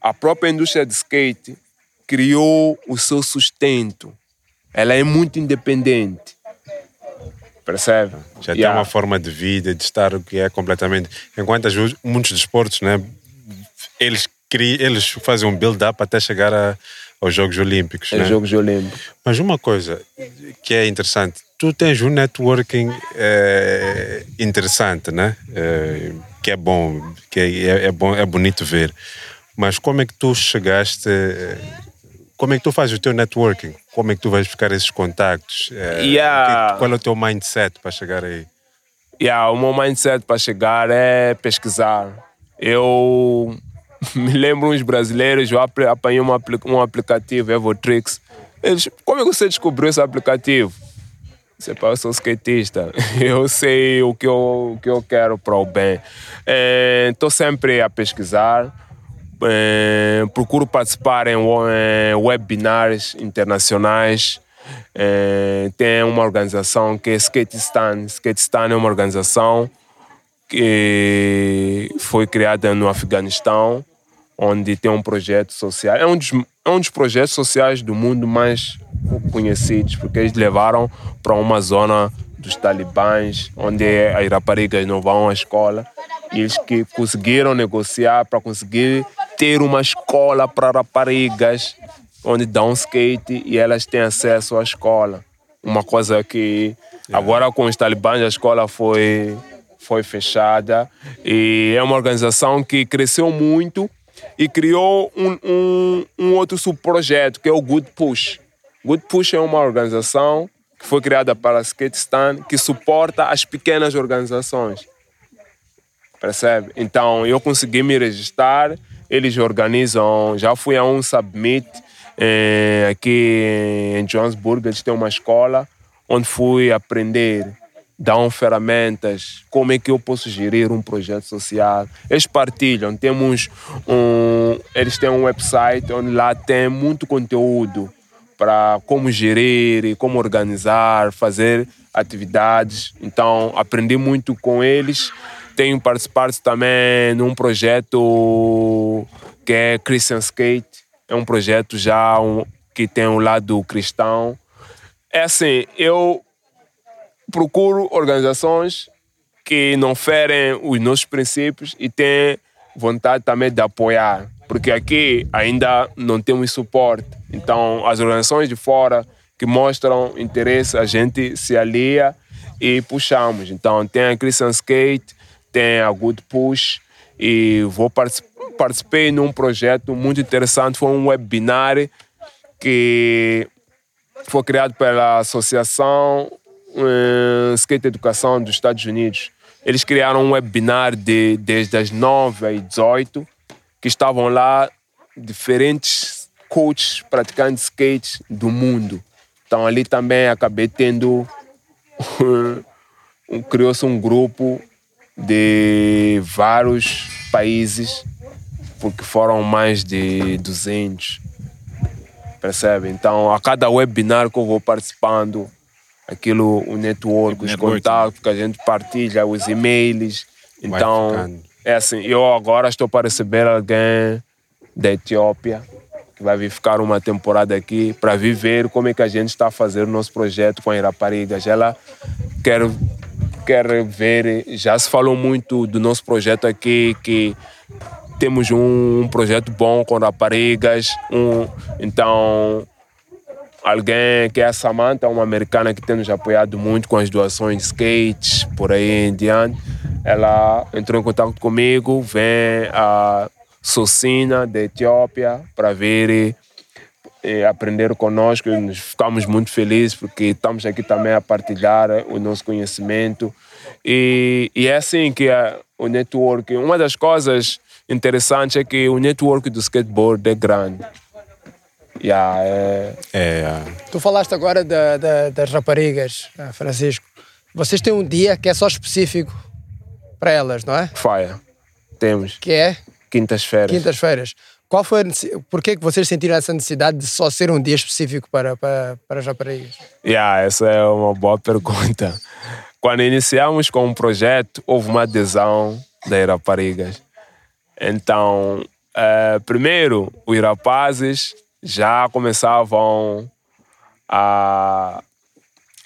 a própria indústria de skate criou o seu sustento. Ela é muito independente. Percebe? Já tem Yeah. uma forma de vida, de estar o que é completamente. Enquanto muitos desportos, né, eles, cri, eles fazem um build-up até chegar a- aos Jogos Olímpicos. É né? Jogos Olímpicos. Mas uma coisa que é interessante, tu tens um networking eh, interessante, né? Eh, que é bom, que é, é bom, é bonito ver. Mas como é que tu chegaste? eh, Como é que tu fazes o teu networking? Como é que tu vais buscar esses contactos? Eh, Yeah. que- qual é o teu mindset para chegar aí? Yeah, o meu mindset para chegar é pesquisar. Eu me lembro uns brasileiros, eu apanhei um, um aplicativo, Evotrix. Eles, como é que você descobriu esse aplicativo? Você eu sou skatista, eu sei o que eu, o que eu quero para o bem. Estou sempre a pesquisar, eh, procuro participar em, em webinars internacionais. Eh, tem uma organização que é Skatistan. Skatistan é uma organização que foi criada no Afeganistão, onde tem um projeto social. É um dos, é um dos projetos sociais do mundo mais conhecidos, porque eles levaram para uma zona dos talibãs, onde as raparigas não vão à escola, e eles que conseguiram negociar para conseguir ter uma escola para raparigas, onde dão skate e elas têm acesso à escola. Uma coisa que agora com os talibãs a escola foi foi fechada e é uma organização que cresceu muito e criou um, um, um outro subprojeto que é o Good Push. Good Push é uma organização que foi criada para Skatestan que suporta as pequenas organizações. Percebe? Então eu consegui me registrar, eles organizam, já fui a um submit Eh, aqui em Johannesburg eles têm uma escola onde fui aprender, dão ferramentas, como é que eu posso gerir um projeto social. Eles partilham, temos um, eles têm um website onde lá tem muito conteúdo para como gerir e como organizar, fazer atividades. Então, aprendi muito com eles. Tenho participado também num projeto que é Christian Skate. É um projeto já um, que tem um lado cristão. É assim, eu procuro organizações que não ferem os nossos princípios e têm vontade também de apoiar, porque aqui ainda não temos suporte. Então, as organizações de fora que mostram interesse, a gente se alia e puxamos. Então, tem a Christian Skate, tem a Good Push e vou participei num projeto muito interessante, foi um webinar que foi criado pela Associação uh, Skate Educação dos Estados Unidos. Eles criaram um webinar de, desde as 9 às 18, que estavam lá diferentes coaches praticantes skate do mundo. Então ali também acabei tendo. Criou-se um grupo de vários países, porque foram mais de 200. Percebe? Então, a cada webinar que eu vou participando, aquilo, o network, os contatos que a gente partilha, os e-mails. Então, é assim, eu agora estou para receber alguém da Etiópia que vai vir ficar uma temporada aqui para viver como é que a gente está a fazer o nosso projeto com a Iraparigas. Ela quer, quer ver, já se falou muito do nosso projeto aqui, que temos um, um projeto bom com raparigas, um, então alguém que é a Samantha, uma americana que tem nos apoiado muito com as doações de skates, por aí em diante. Ela entrou em contato comigo, vem a Socina, da Etiópia, para vir e, e aprender conosco. Nos ficamos muito felizes porque estamos aqui também a partilhar o nosso conhecimento. E, e é assim que é o network. Uma das coisas interessantes é que o network do skateboard é grande. Yeah, é, é, Tu falaste agora da, da, das raparigas, eh, Francisco. Vocês têm um dia que é só específico para elas, não é? Fire. Temos. Que é? Quintas-feiras. Quintas-feiras. Qual foi por que vocês sentiram essa necessidade de só ser um dia específico para, para, para as raparigas? Yeah, essa é uma boa pergunta. Quando iniciamos com o um projeto, houve uma adesão das raparigas. Então, uh, primeiro, os rapazes já começavam a,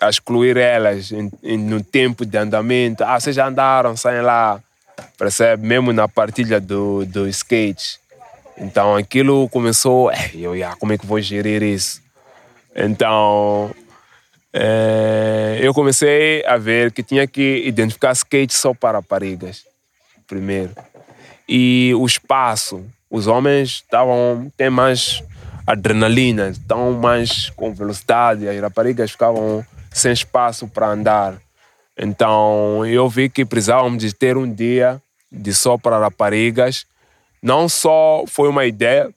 a excluir elas em, em, no tempo de andamento. Ah, vocês já andaram, saem lá percebe? Mesmo na partilha do, do skate. Então aquilo começou, é, eu, já, como é que vou gerir isso? Então é, eu comecei a ver que tinha que identificar skate só para raparigas, primeiro. E o espaço, os homens estavam, têm mais adrenalina, estão mais com velocidade, as raparigas ficavam sem espaço para andar. Então eu vi que precisávamos de ter um dia de só para raparigas. Não só foi uma ideia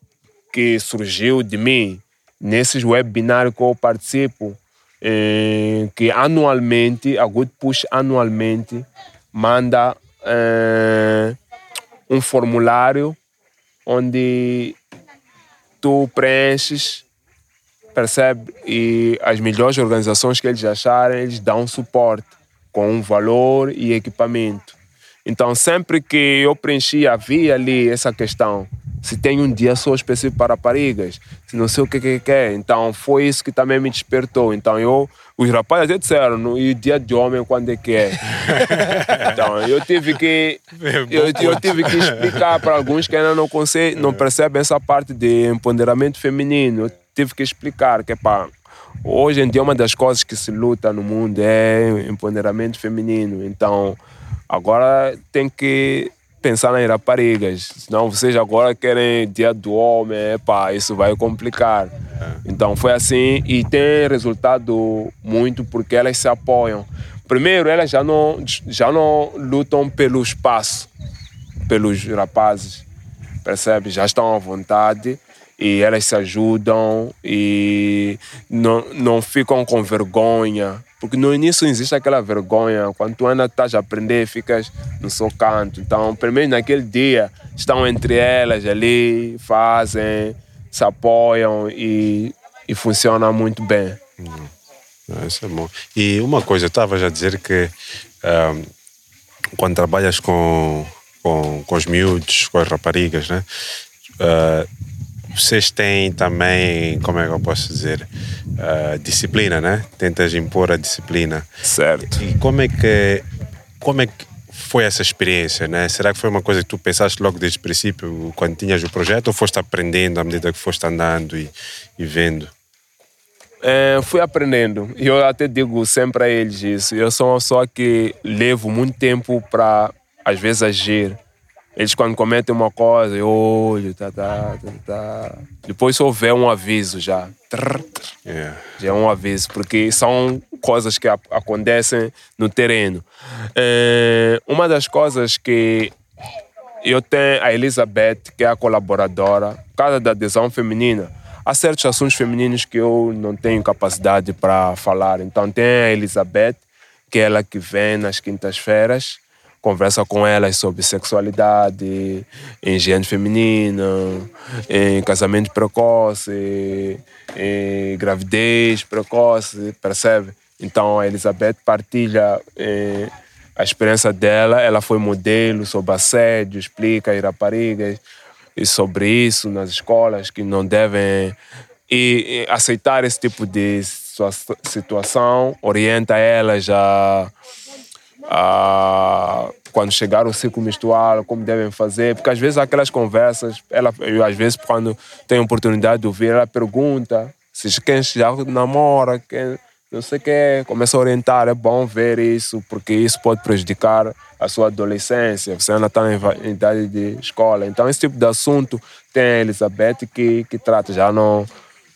que surgiu de mim nesses webinários que eu participo, eh, que anualmente, a Good Push anualmente manda eh, um formulário onde tu preenches, percebe? E as melhores organizações que eles acharem, eles dão suporte com um valor e equipamento. Então, sempre que eu preenchi, havia ali essa questão. Se tem um dia só específico para raparigas, se não sei o que que quer. Então, foi isso que também me despertou. Então, eu, os rapazes até disseram, no, e o dia de homem quando é que é? então, eu tive que, eu, eu tive que explicar para alguns que ainda não, conseguem, não percebem essa parte de empoderamento feminino. Eu tive que explicar que, pá, Hoje em dia, uma das coisas que se luta no mundo é empoderamento feminino. Então, agora tem que pensar nas raparigas. Senão vocês agora querem dia do homem, epa, isso vai complicar. Então foi assim e tem resultado muito porque elas se apoiam. Primeiro, elas já não, já não lutam pelo espaço, pelos rapazes. percebe? Já estão à vontade e elas se ajudam e não, não ficam com vergonha. Porque no início existe aquela vergonha, quando tu ainda estás a aprender, ficas no seu canto. Então, menos naquele dia, estão entre elas ali, fazem, se apoiam e, e funciona muito bem. Hum. Isso é bom. E uma coisa, eu estava já a dizer que um, quando trabalhas com, com, com os miúdos, com as raparigas, né? Uh, vocês têm também, como é que eu posso dizer, uh, disciplina, né? Tentas impor a disciplina. Certo. E como é que, como é que foi essa experiência, né? Será que foi uma coisa que tu pensaste logo desde o princípio, quando tinhas o projeto, ou foste aprendendo à medida que foste andando e, e vendo? É, fui aprendendo. E eu até digo sempre a eles isso. Eu sou uma pessoa que levo muito tempo para, às vezes, agir. Eles quando cometem uma coisa, eu olho, tá, tá, tá, tá. Depois só vê um aviso já. Yeah. Já é um aviso, porque são coisas que acontecem no terreno. É, uma das coisas que eu tenho a Elizabeth, que é a colaboradora, por causa da adesão feminina, há certos assuntos femininos que eu não tenho capacidade para falar. Então tem a Elizabeth, que é ela que vem nas quintas-feiras, conversa com elas sobre sexualidade, higiene feminina, em casamento precoce, gravidez precoce, percebe? Então a Elizabeth partilha eh, a experiência dela, ela foi modelo sobre assédio, explica as raparigas e sobre isso nas escolas que não devem e, e aceitar esse tipo de situação, orienta elas a ah, quando chegar o ciclo menstrual, como devem fazer, porque às vezes aquelas conversas, ela, eu às vezes quando tenho oportunidade de ouvir, ela pergunta se quem já namora, quem não sei o que, começa a orientar, é bom ver isso, porque isso pode prejudicar a sua adolescência, você ainda está em idade de escola. Então esse tipo de assunto tem a Elizabeth que, que trata, já não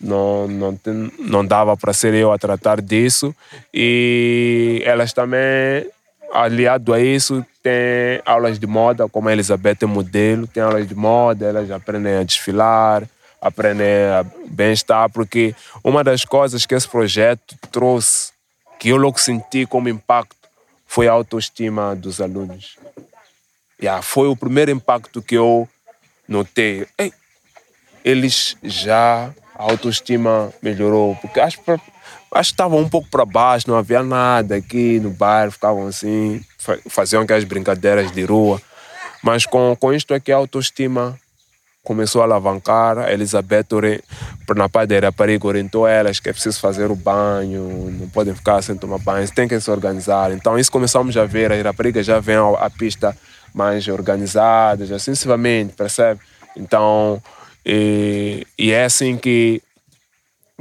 não, não, não dava para ser eu a tratar disso. E elas também aliado a isso, tem aulas de moda, como a Elizabeth é modelo, tem aulas de moda, elas aprendem a desfilar, aprendem a bem-estar, porque uma das coisas que esse projeto trouxe, que eu logo senti como impacto, foi a autoestima dos alunos. Yeah, foi o primeiro impacto que eu notei. Ei, eles já, a autoestima melhorou, porque que acho que estavam um pouco para baixo, não havia nada aqui no bairro, ficavam assim, faziam aquelas brincadeiras de rua. Mas com, com isto aqui a autoestima começou a alavancar, a Elizabeth, na parte da rapariga, orientou elas que é preciso fazer o banho, não podem ficar sem tomar banho, tem que se organizar. Então isso começamos a ver, as raparigas já vêm à pista mais organizadas, assim sucessivamente, percebe? Então, e, e é assim que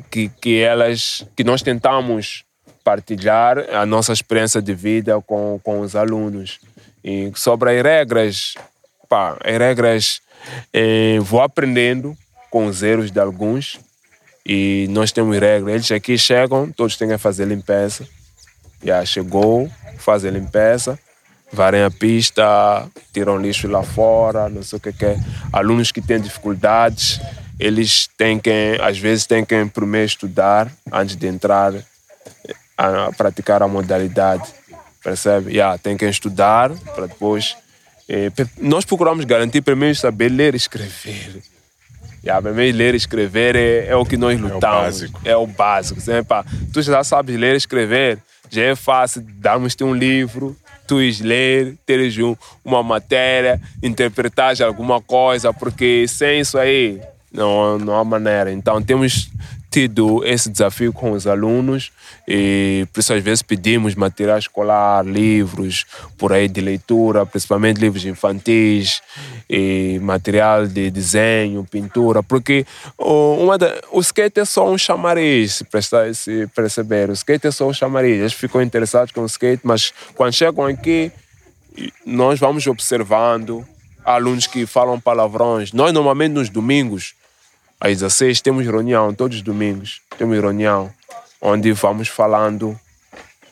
que, que elas, que nós tentamos partilhar a nossa experiência de vida com, com os alunos. E sobre as regras, pá, as regras eh, vou aprendendo com os erros de alguns e nós temos regras. Eles aqui chegam, todos têm que fazer limpeza. Já chegou, fazem limpeza, varem a pista, tiram lixo lá fora, não sei o que, que é. Alunos que têm dificuldades, eles têm que, às vezes, têm que primeiro estudar antes de entrar a praticar a modalidade. Percebe? Yeah, tem que estudar para depois. Eh, nós procuramos garantir primeiro saber ler e escrever. Yeah, primeiro ler e escrever é, é o que nós lutamos. É o básico. É o básico. tu já sabes ler e escrever, já é fácil darmos-te um livro, tu ler, teres um, uma matéria, interpretar alguma coisa, porque sem isso aí não, não há maneira. Então temos tido esse desafio com os alunos e por isso às vezes pedimos material escolar, livros por aí de leitura, principalmente livros infantis e material de desenho, pintura, porque uma da, o skate é só um chamariz, se, se perceber, o skate é só um chamariz. Eles ficam interessados com o skate, mas quando chegam aqui nós vamos observando alunos que falam palavrões. Nós normalmente nos domingos às 16 temos reunião, todos os domingos temos reunião, onde vamos falando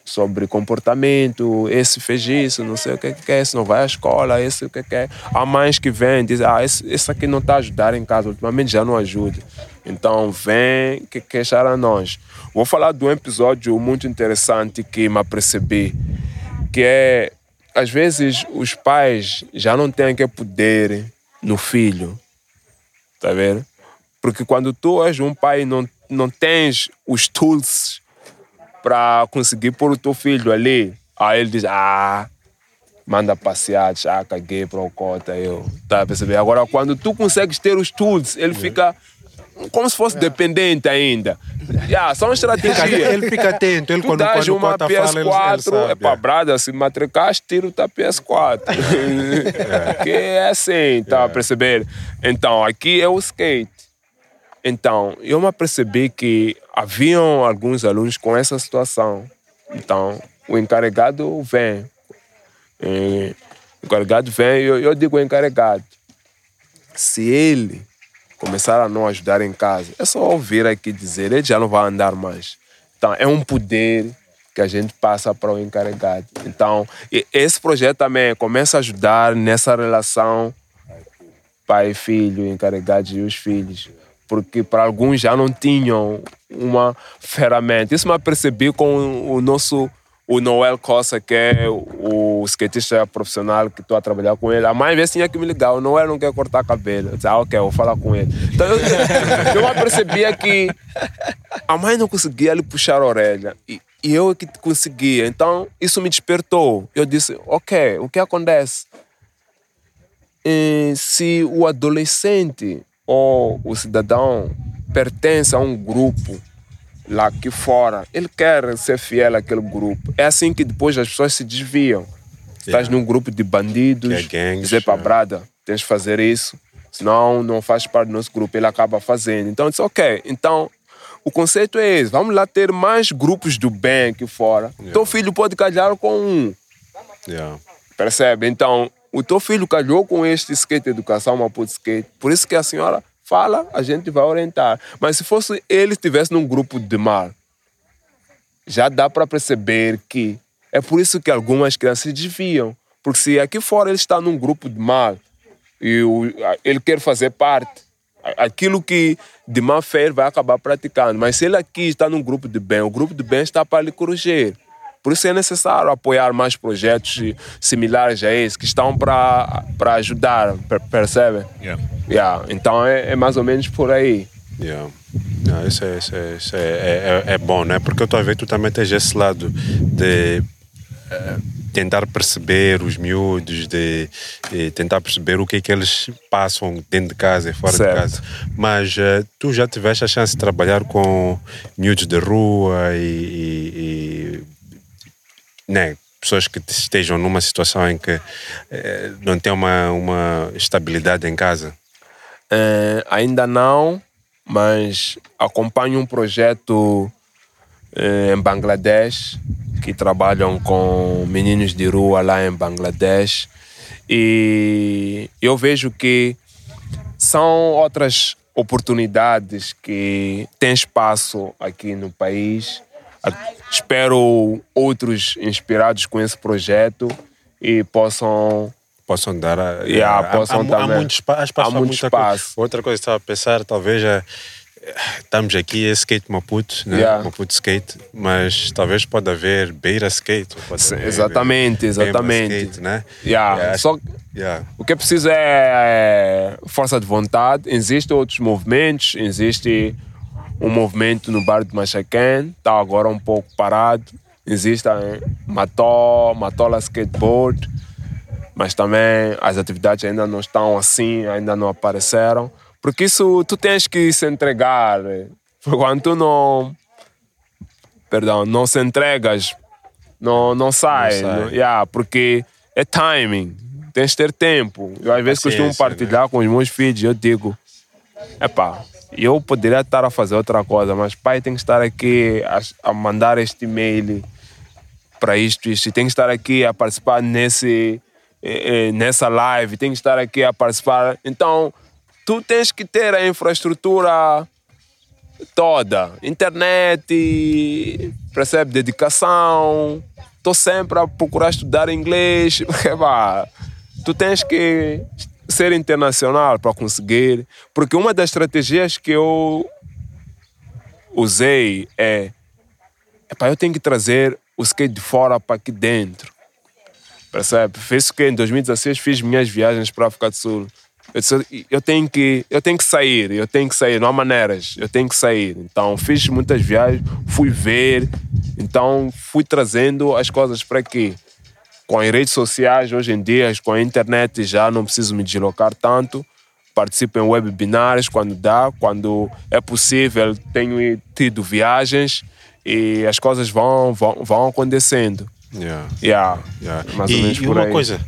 sobre comportamento, esse fez isso, não sei o que que é, esse não vai à escola, esse o que que é. Há mães que vêm dizem, ah, esse, esse aqui não está a ajudar em casa, ultimamente já não ajuda. Então vem que queixar a nós. Vou falar de um episódio muito interessante que me apercebi, que é, às vezes os pais já não têm aquele poder no filho, tá vendo? Porque quando tu és um pai não, não tens os tools para conseguir pôr o teu filho ali, aí ele diz, ah, manda passear, ah, caguei para o cota, eu, tá a perceber? Agora, quando tu consegues ter os tools, ele fica como se fosse dependente ainda. Yeah, são estratégias. Ele fica atento, ele tu quando, quando uma o cota PS4, fala, ele, é para brada, se matricaste, tira o tua PS4. que é assim, tá a perceber? Então, aqui é o skate. Então, eu me apercebi que haviam alguns alunos com essa situação. Então, o encarregado vem. Eh, O encarregado vem, eu, eu digo encarregado, se ele começar a não ajudar em casa, é só ouvir aqui dizer, ele já não vai andar mais. Então, é um poder que a gente passa para o encarregado. Então, e- esse projeto também começa a ajudar nessa relação pai e filho, encarregado e os filhos. Porque para alguns já não tinham uma ferramenta. Isso me apercebi com o nosso o Noel Costa, que é o skatista profissional que estou a trabalhar com ele. A mãe vezes tinha que me ligar, o Noel não quer cortar cabelo. Eu disse, ah, ok, vou falar com ele. Então eu, eu que a mãe não conseguia lhe puxar a orelha. E, e eu é que conseguia. Então isso me despertou. Eu disse, ok, o que acontece? Eh, se o adolescente ou o cidadão pertence a um grupo lá aqui fora, ele quer ser fiel àquele grupo. É assim que depois as pessoas se desviam. Estás num grupo de bandidos, Que é dizer para é. brada, tens de fazer isso, senão não faz parte do nosso grupo, ele acaba fazendo. Então, eu disse, ok, então o conceito é esse, vamos lá ter mais grupos do bem aqui fora. Teu filho pode calhar com um, Yeah. Percebe? Então, o teu filho calhou com este skate educação Maputo Skate. Por isso que a senhora fala, a gente vai orientar. Mas se fosse ele estivesse num grupo de mal, já dá para perceber que é por isso que algumas crianças se desviam. Porque se aqui fora ele está num grupo de mal e ele quer fazer parte, aquilo que de mal fez vai acabar praticando. Mas se ele aqui está num grupo de bem, o grupo de bem está para lhe corrigir. Por isso é necessário apoiar mais projetos similares a esse, que estão para ajudar, per- percebe? Yeah. Yeah. Então é, é mais ou menos por aí. Yeah. Não, isso é, isso é, isso é, é, é- é bom, né? Porque eu estou a ver que tu também tens esse lado de eh, tentar perceber os miúdos, de, eh, tentar perceber o que é que eles passam dentro de casa e fora Certo. de casa. Mas eh, tu já tiveste a chance de trabalhar com miúdos de rua e, e- e, né, pessoas que estejam numa situação em que eh, não têm uma, uma estabilidade em casa. Eh, ainda não, mas acompanho um projeto eh, em Bangladesh que trabalham com meninos de rua lá em Bangladesh e eu vejo que são outras oportunidades que têm espaço aqui no país. A- Espero outros inspirados com esse projeto e possam possam dar a, Yeah, há- possam há, há, também. muito espaço, há Há muito espaço. Coisa. Outra coisa que estava a pensar, talvez é, estamos aqui é skate Maputo, né? Yeah. Maputo skate, mas talvez pode haver beira skate. pode Sim, haver exatamente, Bemba exatamente. skate, né? Yeah, Yeah, só- yeah. O que é preciso é, é força de vontade. Existem outros movimentos. Existe um movimento no bar de Machacan, está agora um pouco parado. Existe eh, Mató, Matola Skateboard, mas também as atividades ainda não estão assim, ainda não apareceram. Porque isso tu tens que se entregar. eh. Porque Quando tu não. Perdão, não se entregas, não, não sai. sai. não- yeah, porque é timing. Tens de ter tempo. Eu às vezes costumo partilhar com os meus filhos. Eu digo, epá, eu poderia estar a fazer outra coisa, mas pai tem que estar aqui a, a mandar este e-mail para isto, isto, tem que estar aqui a participar nesse, eh, eh, nessa live, tem que estar aqui a participar. Então, tu tens que ter a infraestrutura toda. Internet, percebe? Dedicação. Estou sempre a procurar estudar inglês. Tu tens que ser internacional para conseguir. Porque uma das estratégias que eu usei é. Epá, eu tenho que trazer o skate de fora para aqui dentro. Percebe? Fez que em 2016 fiz minhas viagens para a África do Sul. Eu, disse, eu, tenho que, eu tenho que sair, eu tenho que sair, não há maneiras, eu tenho que sair. Então fiz muitas viagens, fui ver, então fui trazendo as coisas para aqui. Com as redes sociais, hoje em dia, com a internet, já não preciso me deslocar tanto. Participo em webinars quando dá, quando é possível, tenho tido viagens e as coisas vão, vão, vão acontecendo. Yeah. Yeah. Yeah. Mais ou e, menos e por uma aí. coisa,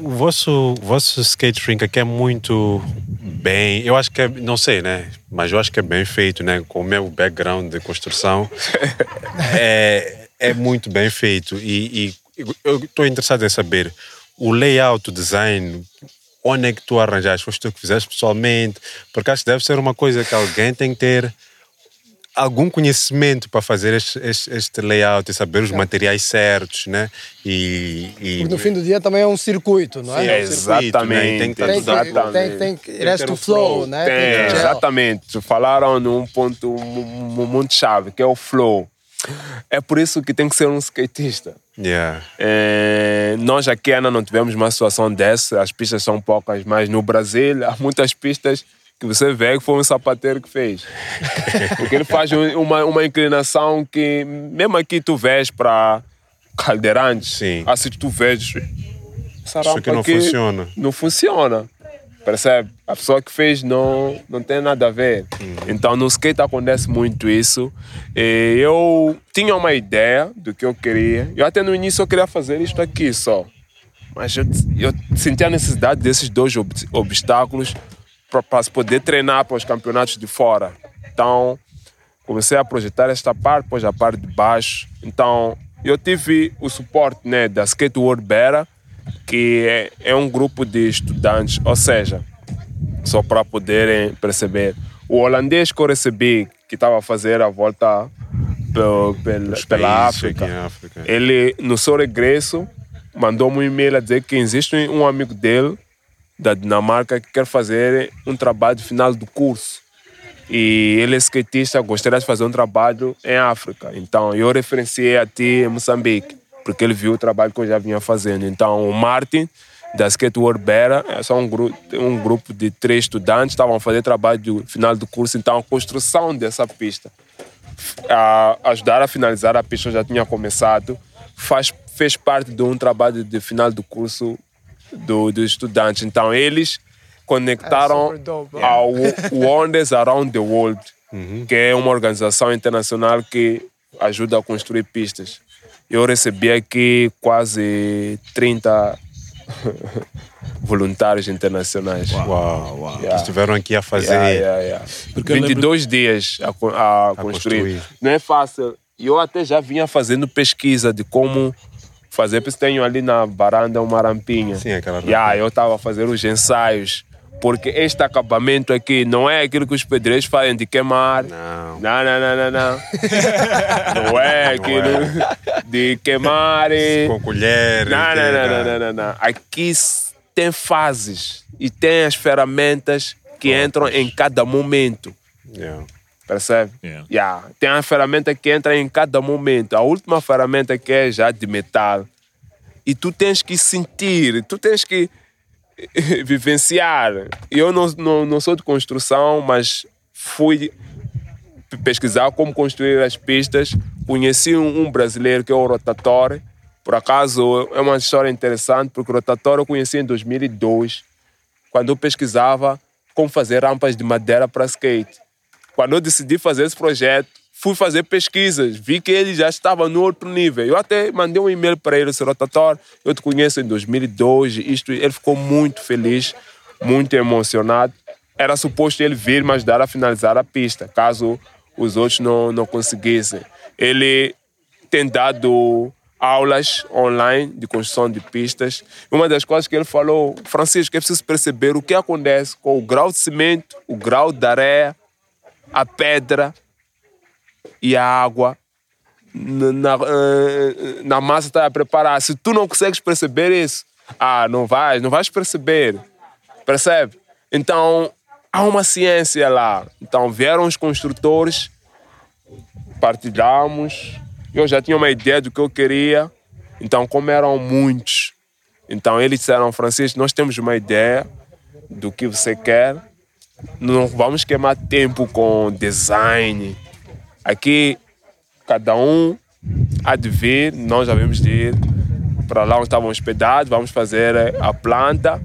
o vosso, o vosso skate rink aqui é muito bem, eu acho que é, não sei, né? Mas eu acho que é bem feito, né? Com o meu background de construção, é, é muito bem feito. E, e eu estou interessado em saber o layout, o design, onde é que tu arranjaste? Foste tu que fizeste pessoalmente? Porque acho que deve ser uma coisa que alguém tem que ter algum conhecimento para fazer este, este, este layout e saber os materiais certos, né? E, e Porque no fim do dia também é um circuito, não é? Sim, É, é um circuito, né? E exatamente. tem que Tem estar que, tudo tem, tem que, que rest to um flow, flow. né? Tem, Tem exatamente. Falaram num ponto mu- mu- muito chave, que é o flow. É por isso que tem que ser um skatista. Yeah. É, nós aqui ainda não tivemos uma situação dessa, as pistas são poucas, mas no Brasil há muitas pistas que você vê que foi um sapateiro que fez. Porque ele faz um- uma, uma inclinação que, mesmo aqui tu vês para Caldeirante, Sim. assim tu vês. essa Isso aqui não funciona. Não funciona. Percebe? A pessoa que fez não, não tem nada a ver. Então no skate acontece muito isso. E eu tinha uma ideia do que eu queria. Eu até no início eu queria fazer isto aqui só. Mas eu, eu senti a necessidade desses dois ob- obstáculos para poder treinar para os campeonatos de fora. Então comecei a projetar esta parte, depois a parte de baixo. Então eu tive o suporte né, da Skate World Beira, que é, é um grupo de estudantes, ou seja, só para poderem perceber. O holandês que eu recebi, que estava a fazer a volta pel- pel- Os pela África, África. ele, no seu regresso, mandou-me um e-mail a dizer que existe um amigo dele, da Dinamarca, que quer fazer um trabalho final do curso. E ele é skatista, gostaria de fazer um trabalho em África. Então, eu referenciei a ti em Moçambique, porque ele viu o trabalho que eu já vinha fazendo. Então, o Martin, da Skate World Beira, é só um, gru um grupo de três estudantes, estavam a fazer trabalho do final do curso. Então, a construção dessa pista a ajudar a finalizar a pista já tinha começado faz fez parte de um trabalho de final do curso do, dos estudantes então eles conectaram super dope, ao Wonders Around the World que é uma organização internacional que ajuda a construir pistas eu recebi aqui quase 30 voluntários internacionais Uau, uau. Yeah. Que estiveram aqui a fazer. Yeah, yeah, yeah. Porque eu lembro- 22 dias a, co- a construir. construir. Não é fácil. E eu até já vinha fazendo pesquisa de como fazer, porque tenho ali na varanda uma rampinha. Sim, aquela Yeah, eu estava a fazer os ensaios. Porque este acabamento aqui não é aquilo que os pedreiros fazem de queimar. Não. Não, não, não, não, não. não é aquilo de queimar. e- Com colher. não, não, inteira. não, não, não, não, não. Aqui tem fases e tem as ferramentas que entram em cada momento. Yeah. Percebe? Yeah. Yeah. Tem a ferramenta que entra em cada momento. A última ferramenta que é já de metal. E tu tens que sentir, tu tens que vivenciar. Eu não, não, não sou de construção, mas fui pesquisar como construir as pistas. Conheci um, brasileiro que é o Rotatório. Por acaso é uma história interessante, porque o Rotatório eu conheci em 2002, quando eu pesquisava como fazer rampas de madeira para skate. Quando eu decidi fazer esse projeto, fui fazer pesquisas, vi que ele já estava no outro nível. Eu até mandei um e-mail para ele, seu Rotatório, eu te conheço em 2002, isto, ele ficou muito feliz, muito emocionado. Era suposto ele vir me ajudar a finalizar a pista, caso os outros não, não conseguissem. Ele tem dado aulas online de construção de pistas. Uma das coisas que ele falou, Francisco, é preciso perceber o que acontece com o grau de cimento, o grau de areia a pedra e a água na, na, eh, na massa está a preparar. Se tu não consegues perceber isso, ah, não vais, não vais perceber. Percebe? Então, há uma ciência lá. Então, vieram os construtores, partilhamos. Eu já tinha uma ideia do que eu queria. Então, como eram muitos, então eles disseram, Francisco, nós temos uma ideia do que você quer. Não vamos queimar tempo com design. Aqui, cada um há de vir, nós já vamos de ir para lá onde estavam hospedados, vamos fazer a planta.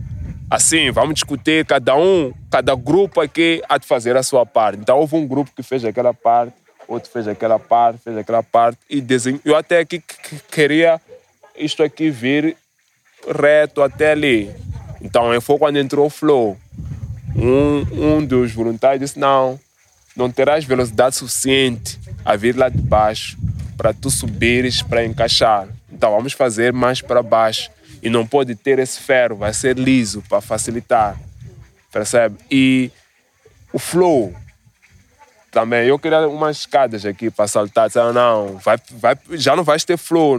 Assim, vamos discutir, cada um, cada grupo aqui há de fazer a sua parte. Então houve um grupo que fez aquela parte, outro fez aquela parte, fez aquela parte e desenhou. Eu até aqui queria isto aqui vir reto até ali. Então foi quando entrou o flow. Um, um dos voluntários disse: Não, não terás velocidade suficiente a vir lá de baixo para tu subires para encaixar. Então vamos fazer mais para baixo. E não pode ter esse ferro, vai ser liso para facilitar. Percebe? E o flow também. Eu queria umas escadas aqui para saltar. Disseram, não, vai, vai, já não vais ter flow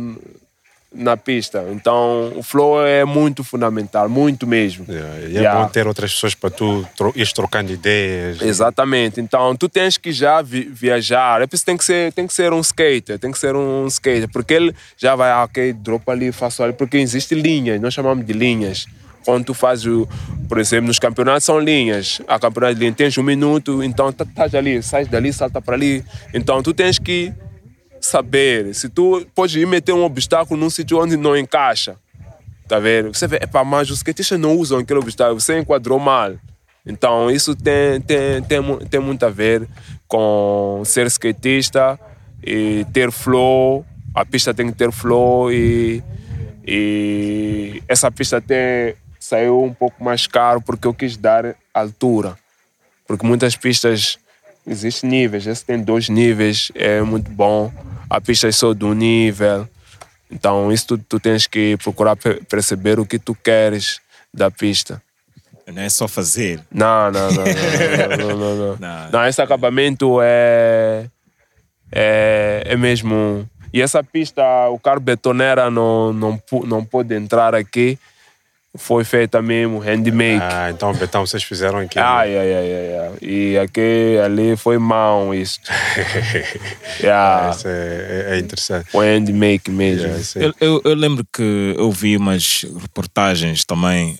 na pista. Então, o flow é muito fundamental, muito mesmo. Yeah, e é yeah. bom ter outras pessoas para tu tro ir trocando ideias. Exatamente. Então, tu tens que já vi viajar. É por isso tem que ser, tem que ser um skater, tem que ser um skater, porque ele já vai, ah, ok, dropa ali, faço ali, porque existe linhas, nós chamamos de linhas. Quando tu fazes, por exemplo, nos campeonatos são linhas. A campeonato de linha tens um minuto, então estás ali, sais dali, salta para ali. Então, tu tens que saber. Se tu pode ir meter um obstáculo num sítio onde não encaixa, tá vendo? Você vê, epa, mas os skatistas não usam aquele obstáculo, você enquadrou mal. Então, isso tem, tem, tem, tem muito a ver com ser skatista e ter flow. A pista tem que ter flow e, e essa pista tem, saiu um pouco mais caro porque eu quis dar altura. Porque muitas pistas existem níveis. Esse tem dois níveis, é muito bom. A pista é só de um nível. Então, isso tu, tu tens que procurar perceber o que tu queres da pista. Não é só fazer. Não, não, não. Não, não, não, não. não. não esse acabamento é, é, é mesmo. E essa pista, o carro betoneira não, não, não pode entrar aqui foi feita mesmo, handmade. Ah, então Betão, vocês fizeram aqui. Ai, ai, ai, ai, ai. E aqui, ali foi mão isso. yeah. isso é, é, interessante. Foi handmade mesmo. Yeah, eu, eu, eu, lembro que eu vi umas reportagens também,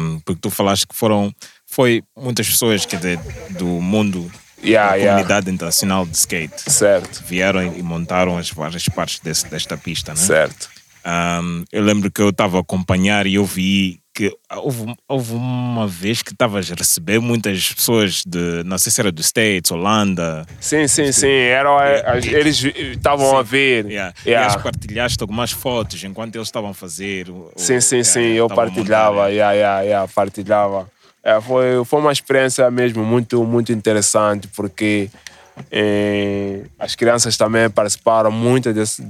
um, porque tu falaste que foram, foi muitas pessoas que de, do mundo Yeah, da yeah. comunidade internacional de skate. Certo. Vieram e montaram as várias partes desse, desta pista, né? Certo. Um, eu lembro que eu estava a acompanhar e eu vi que houve, houve uma vez que estavas a receber muitas pessoas de, não sei se era dos States, Holanda. Sim, sim, sim. Eram, eles estavam a ver. Yeah. Yeah. E partilhaste algumas fotos enquanto eles estavam a fazer. Sim, sim, sim. Eu partilhava, yeah, yeah, yeah, partilhava. É, foi, foi uma experiência mesmo muito, muito interessante porque e as crianças também participaram, muitos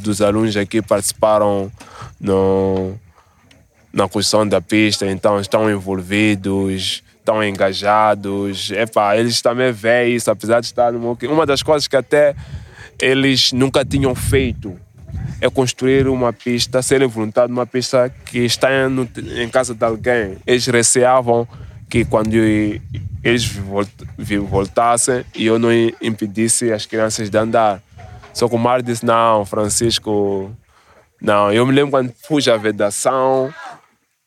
dos alunos aqui participaram no, na construção da pista, então estão envolvidos, estão engajados. Epa, eles também veem isso, apesar de estar no Uma das coisas que até eles nunca tinham feito é construir uma pista, serem voluntários numa pista que está no, em casa de alguém. Eles receavam que quando eles voltassem e eu não impedisse as crianças de andar. Só que o Mar disse: Não, Francisco, não. Eu me lembro quando fui à vedação,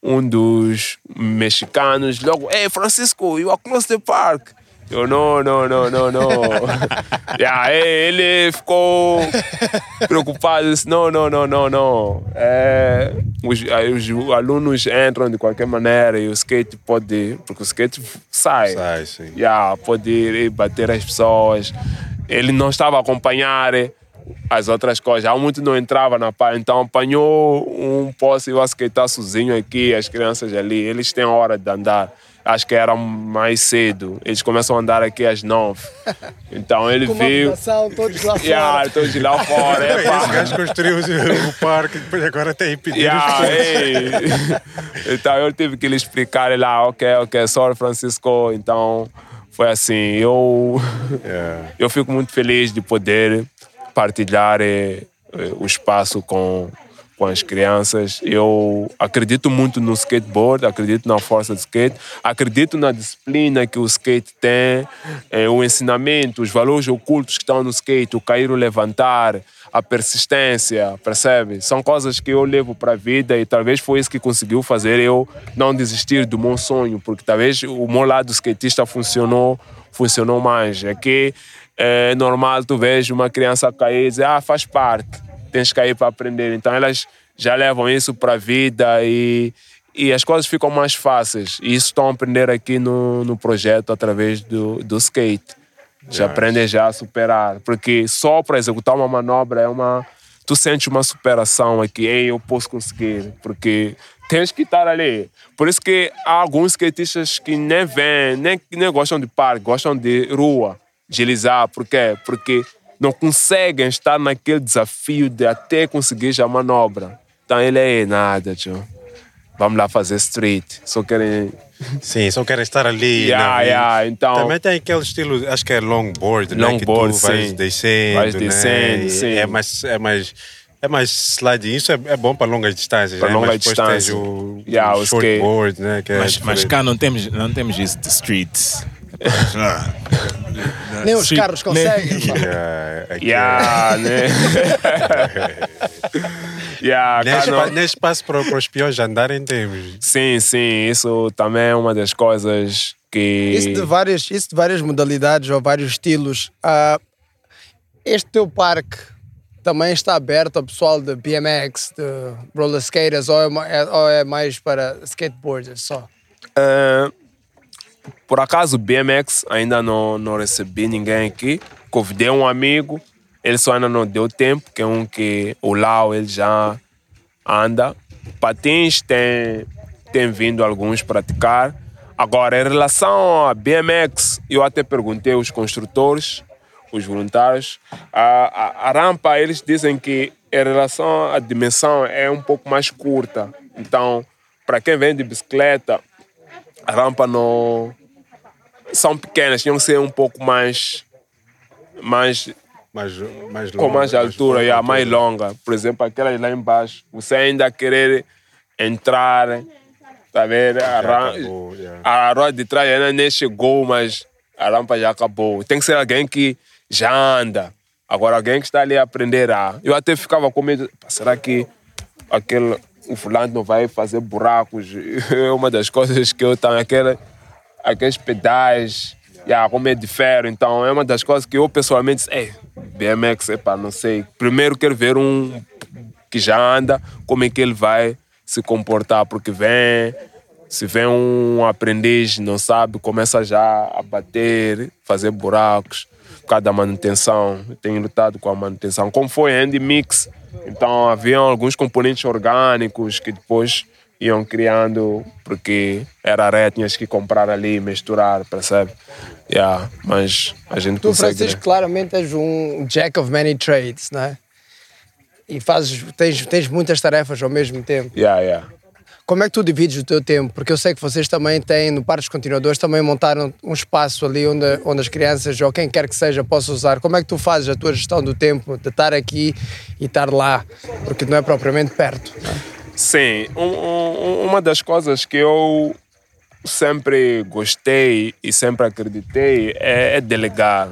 um dos mexicanos logo: Ei, Francisco, you are close to the park. Eu, não, não, não, não, não. e aí ele ficou preocupado, disse, não, não, não, não, não. É, os, os, alunos entram de qualquer maneira e o skate pode, porque o skate sai. Sai, sim. Yeah, pode ir bater as pessoas. Ele não estava a acompanhar as outras coisas. Há muito não entrava na pá, então apanhou um posse e eu skatear sozinho aqui, as crianças ali, eles têm hora de andar acho que era mais cedo. Eles começam a andar aqui às nove. Então ele Com viu. todos lá fora. Yeah, todos lá fora. É, Esse gajo construiu o parque e depois agora tem impedido. Yeah, então eu tive que lhe explicar lá, ok, ok, sorry Francisco. Então foi assim. Eu, Yeah. eu fico muito feliz de poder partilhar eh, o espaço com, com as crianças. Eu acredito muito no skateboard, acredito na força do skate, acredito na disciplina que o skate tem, eh, o ensinamento, os valores ocultos que estão no skate, o cair, o levantar, a persistência, percebe? São coisas que eu levo para a vida e talvez foi isso que conseguiu fazer eu não desistir do meu sonho, porque talvez o meu lado skatista funcionou, funcionou mais. É que é normal tu vejo uma criança cair e dizer, ah, faz parte, tens que cair para aprender. Então elas já levam isso para a vida e, e as coisas ficam mais fáceis. E isso estão a aprender aqui no, no projeto através do, do skate. Já aprendem já a superar. Porque só para executar uma manobra é uma. Tu sentes uma superação aqui, ei, eu posso conseguir. Porque tens que estar ali. Por isso que há alguns skatistas que nem vêm, nem, nem gostam de parque, gostam de rua, deslizar. Por quê? Porque não conseguem estar naquele desafio de até conseguir já a manobra. Então ele é nada, tio. Vamos lá fazer street. Só querem. Sim, só querem estar ali. Yeah, vida. yeah, então- Também tem aquele estilo, acho que é longboard, né? Que Longboard, tu vais sim. descendo, Vais né? descendo, E sim. É mais, é mais, é mais sliding. Isso é, é bom para longas distâncias, Para né? longa Mas depois distância. tens o, Yeah, o shortboard, né? Que é Mas, mas cá não temos, não temos isso de streets. Ah, Nem os street- carros nem- conseguem. pá. Yeah, aqui Yeah, né? yeah, é- Nem, cá espa- nem espaço para, para os peões andarem temos. Sim, sim, isso também é uma das coisas que. Isso de várias, isso de várias modalidades ou vários estilos. ah, este teu parque também está aberto ao pessoal de BMX, de roller skaters, ou é, é- ou é mais para skateboarders só? Eh, por acaso, BMX ainda não, não recebi ninguém aqui. Convidei um amigo, ele só ainda não deu tempo, que é um que o Lau ele já anda. Patins tem, tem vindo alguns praticar. Agora, em relação a BMX, eu até perguntei aos construtores, os voluntários, a, a, a rampa, eles dizem que em relação à dimensão é um pouco mais curta. Então, para quem vem de bicicleta, a rampa não são pequenas, tinham que ser um pouco mais mais Mais, mais com longa, mais altura, yeah, mais longa. Por exemplo, aquelas lá embaixo, você ainda querer entrar, tá vendo? A, ram- acabou, yeah. a roda de trás ainda nem chegou, mas a rampa já acabou. Tem que ser alguém que já anda. Agora, alguém que está ali a aprender a. Eu até ficava com medo, "Pá, será que aquele, o fulano não vai fazer buracos? É uma das coisas que eu tenho, aquele, aqueles pedais, yeah, como é de ferro. Então, é uma das coisas que eu pessoalmente, ei, BMX, epa, não sei. Primeiro quero ver um que já anda, como é que ele vai se comportar, porque vem, se vem um aprendiz, não sabe, começa já a bater, fazer buracos, causa da manutenção. Eu tenho lutado com a manutenção. Como foi a Andy Mix, então haviam alguns componentes orgânicos que depois iam criando, porque era ré, tinhas que comprar ali, misturar, percebe? Yeah, mas a gente Tu, consegue... Francisco, claramente és um jack of many trades, não é? E fazes, tens, tens muitas tarefas ao mesmo tempo. Yeah, yeah. Como é que tu divides o teu tempo? Porque eu sei que vocês também têm, no Parque dos Continuadores, também montaram um espaço ali onde, onde as crianças ou quem quer que seja possa usar. Como é que tu fazes a tua gestão do tempo de estar aqui e estar lá? Porque não é propriamente perto. é? Sim, um- um- uma das coisas que eu sempre gostei e sempre acreditei é, é delegar.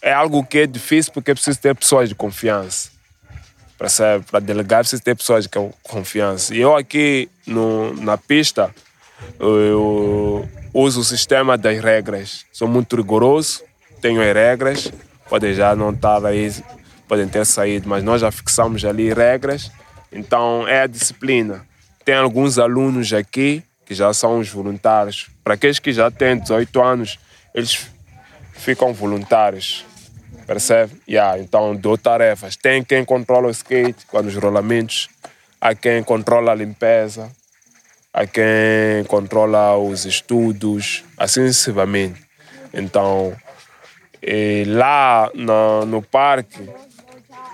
É algo que é difícil porque é preciso ter pessoas de confiança. Para delegar, preciso ter pessoas de co- confiança. E eu aqui no, na pista, eu uso o sistema das regras. Sou muito rigoroso, tenho as regras, podem já não estar aí, podem ter saído, mas nós já fixamos ali regras. Então é a disciplina. Tem alguns alunos aqui que já são os voluntários. Para aqueles que já têm 18 anos, eles ficam voluntários. Percebe? Yeah, então dou tarefas. Tem quem controla o skate com os rolamentos, há quem controla a limpeza, há quem controla os estudos, assim sucessivamente. Então, lá no, no parque,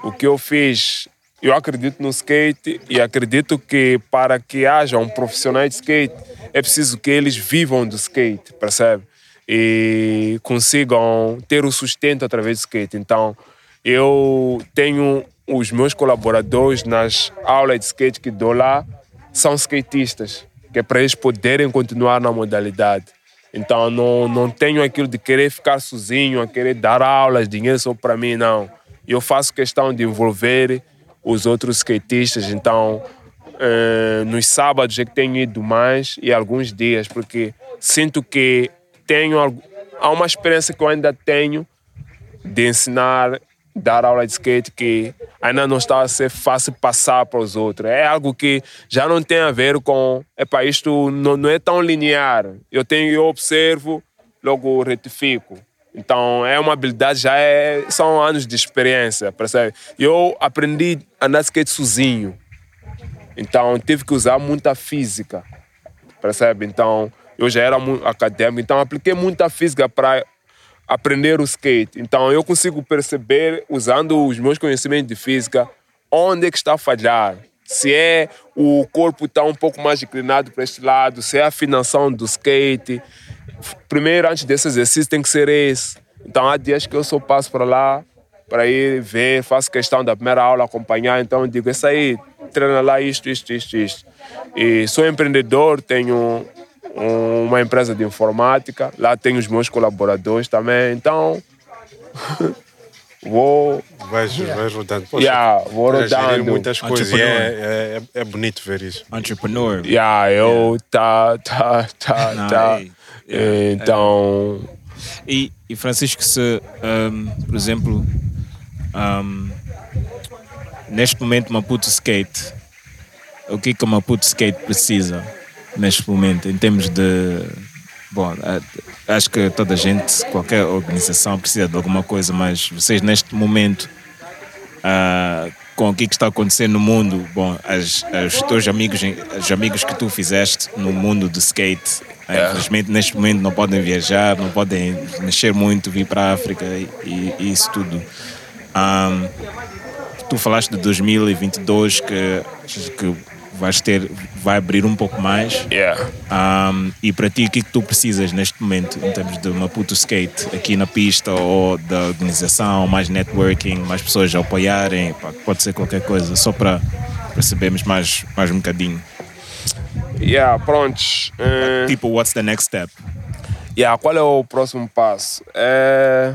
o que eu fiz, eu acredito no skate e acredito que para que haja um profissional de skate, é preciso que eles vivam do skate, percebe? E consigam ter o sustento através do skate. Então, eu tenho os meus colaboradores nas aulas de skate que dou lá, são skatistas, que é para eles poderem continuar na modalidade. Então, não, não tenho aquilo de querer ficar sozinho, a querer dar aulas, dinheiro só para mim, não. Eu faço questão de envolver os outros skatistas, então, eh, nos sábados é que tenho ido mais e alguns dias, porque sinto que tenho há uma experiência que eu ainda tenho de ensinar, dar aula de skate que ainda não está a ser fácil passar para os outros. É algo que já não tem a ver com, epa, isto não, não é tão linear. Eu tenho, eu observo, logo retifico. Então é uma habilidade, já é, são anos de experiência, percebe? Eu aprendi a andar skate sozinho. Então tive que usar muita física, percebe? Então eu já era muito acadêmico, então apliquei muita física para aprender o skate. Então eu consigo perceber, usando os meus conhecimentos de física, onde é que está a falhar. Se é o corpo está um pouco mais inclinado para este lado, se é a afinação do skate. Primeiro, antes desse exercício, tem que ser esse. Então há dias que eu só passo para lá para ir ver, faço questão da primeira aula acompanhar. Então digo, isso aí, treina lá isto, isto, isto, isto. E sou empreendedor, tenho uma empresa de informática, lá tenho os meus colaboradores também, então vou. Vais, yeah. vais rodando. Poxa, yeah, vou rodando. muitas coisas é, é, é, bonito ver isso. Entrepreneur. Yeah, eu yeah. tá, tá, tá, Não, tá. É, então. E, e Francisco, se, um, por exemplo, um, neste momento Maputo Skate, o que que o Maputo Skate precisa? Neste momento, em termos de. Bom, acho que toda a gente, qualquer organização precisa de alguma coisa, mas vocês neste momento, uh, com o que está acontecendo no mundo, bom, as, os teus amigos, os amigos que tu fizeste no mundo do skate, é. infelizmente neste momento não podem viajar, não podem mexer muito, vir para a África e, e isso tudo. Um, tu falaste de 2022 que, que vais ter, vai abrir um pouco mais. Yeah. Um, e para ti, o que é que tu precisas neste momento, em termos de Maputo Skate, aqui na pista, ou da organização, mais networking, mais pessoas a apoiarem, pode ser qualquer coisa, só para percebermos mais, mais um bocadinho. Yeah, prontos. Uh... Tipo, what's the next step? Yeah, qual é o próximo passo? É...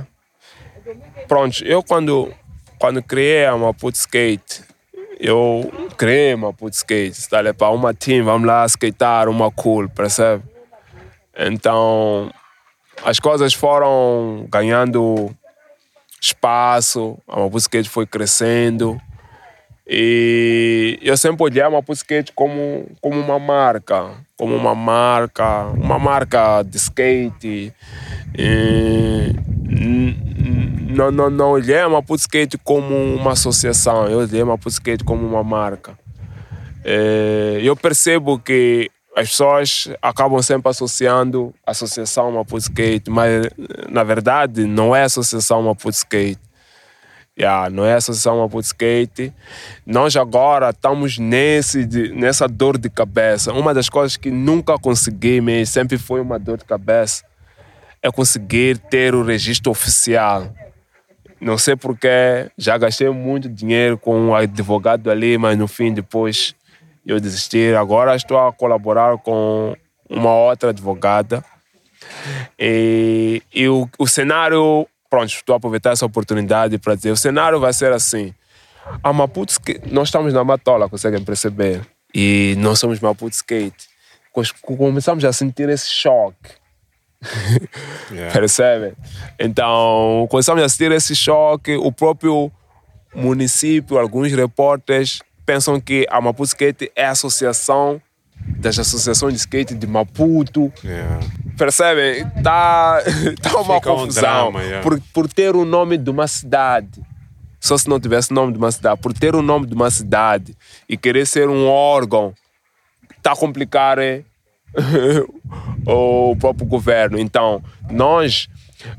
Pronto, eu quando, quando criei a Maputo Skate, eu crema, putz, skate, está ali para uma team, vamos lá skatear, uma cool, percebe? Então, as coisas foram ganhando espaço, a Mapu Skate foi crescendo e eu sempre olhei a Mapu Skate como, como uma marca, como uma marca, uma marca de skate. E, não, não, não olhei a Maputo Skate como uma associação, eu olhei a Maputo Skate como uma marca. É, eu percebo que as pessoas acabam sempre associando a Associação Maputo Skate, mas na verdade não é a Associação Maputo Skate. Yeah, não é a Associação Maputo Skate. Nós agora estamos nesse, nessa dor de cabeça. Uma das coisas que nunca consegui, mas sempre foi uma dor de cabeça, é conseguir ter o registro oficial. Não sei porquê, já gastei muito dinheiro com um advogado ali, mas no fim depois eu desisti. Agora estou a colaborar com uma outra advogada. E, e o, o cenário, pronto, estou a aproveitar essa oportunidade para dizer, o cenário vai ser assim. A Maputo, nós estamos na Matola, conseguem perceber? E nós somos Maputo Skate. Começamos a sentir esse choque yeah. Percebe? Então, começamos a assistir esse choque. O próprio município, alguns repórteres pensam que a Maputo Skate é a associação das associações de skate de Maputo. Yeah. Percebem? Está tá uma Fica confusão. Um drama, yeah. por, por ter o nome de uma cidade. Só se não tivesse nome de uma cidade. Por ter o nome de uma cidade e querer ser um órgão, está a complicar o próprio governo. Então, nós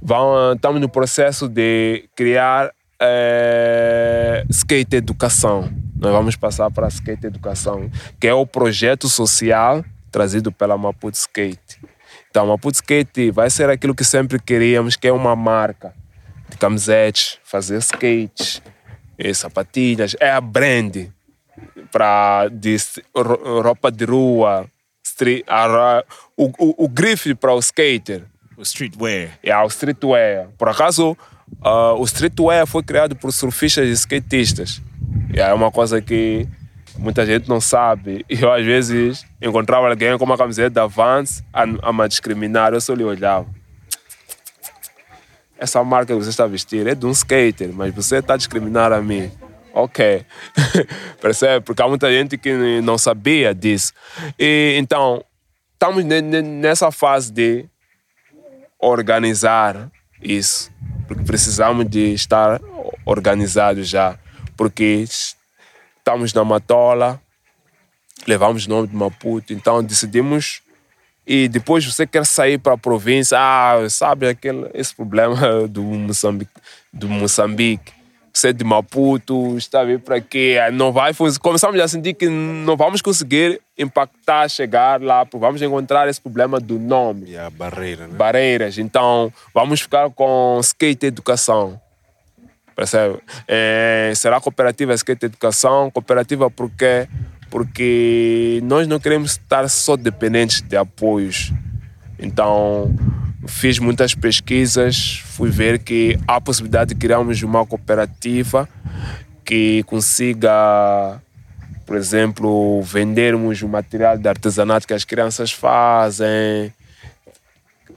vamos, estamos no processo de criar é, skate educação. Nós vamos passar para skate educação, que é o projeto social trazido pela Maputo Skate. Então, Maputo Skate vai ser aquilo que sempre queríamos, que é uma marca de camisetes, fazer skates, e sapatilhas, é a brand para de roupa de rua, street, a o, o, o grife para o skater. O streetwear. É o streetwear. Por acaso, ah, o streetwear foi criado por surfistas e skatistas. É uma coisa que muita gente não sabe. Eu, às vezes, encontrava alguém com uma camiseta da Vans a, a me discriminar. Eu só lhe olhava. Essa marca que você está a vestir é de um skater, mas você está a discriminar a mim. Ok. Percebe? Porque há muita gente que não sabia disso. E, então, estamos ne- ne- nessa fase de organizar isso. Porque precisamos de estar organizados já. Porque estamos na Matola, levamos o nome de Maputo, então decidimos. E depois você quer sair para a província, ah, sabe aquele, esse problema do Moçambique, do Moçambique. É de Maputo, está a vir para aqui, ah, não vai. Começamos a sentir que não vamos conseguir impactar, chegar lá, porque vamos encontrar esse problema do nome. E a barreira, né? Barreiras. Então, vamos ficar com skate educação. Percebe? É, será cooperativa skate educação? Cooperativa por quê? Porque nós não queremos estar só dependentes de apoios. Então, fiz muitas pesquisas, fui ver que há a possibilidade de criarmos uma cooperativa que consiga, por exemplo, vendermos o material de artesanato que as crianças fazem,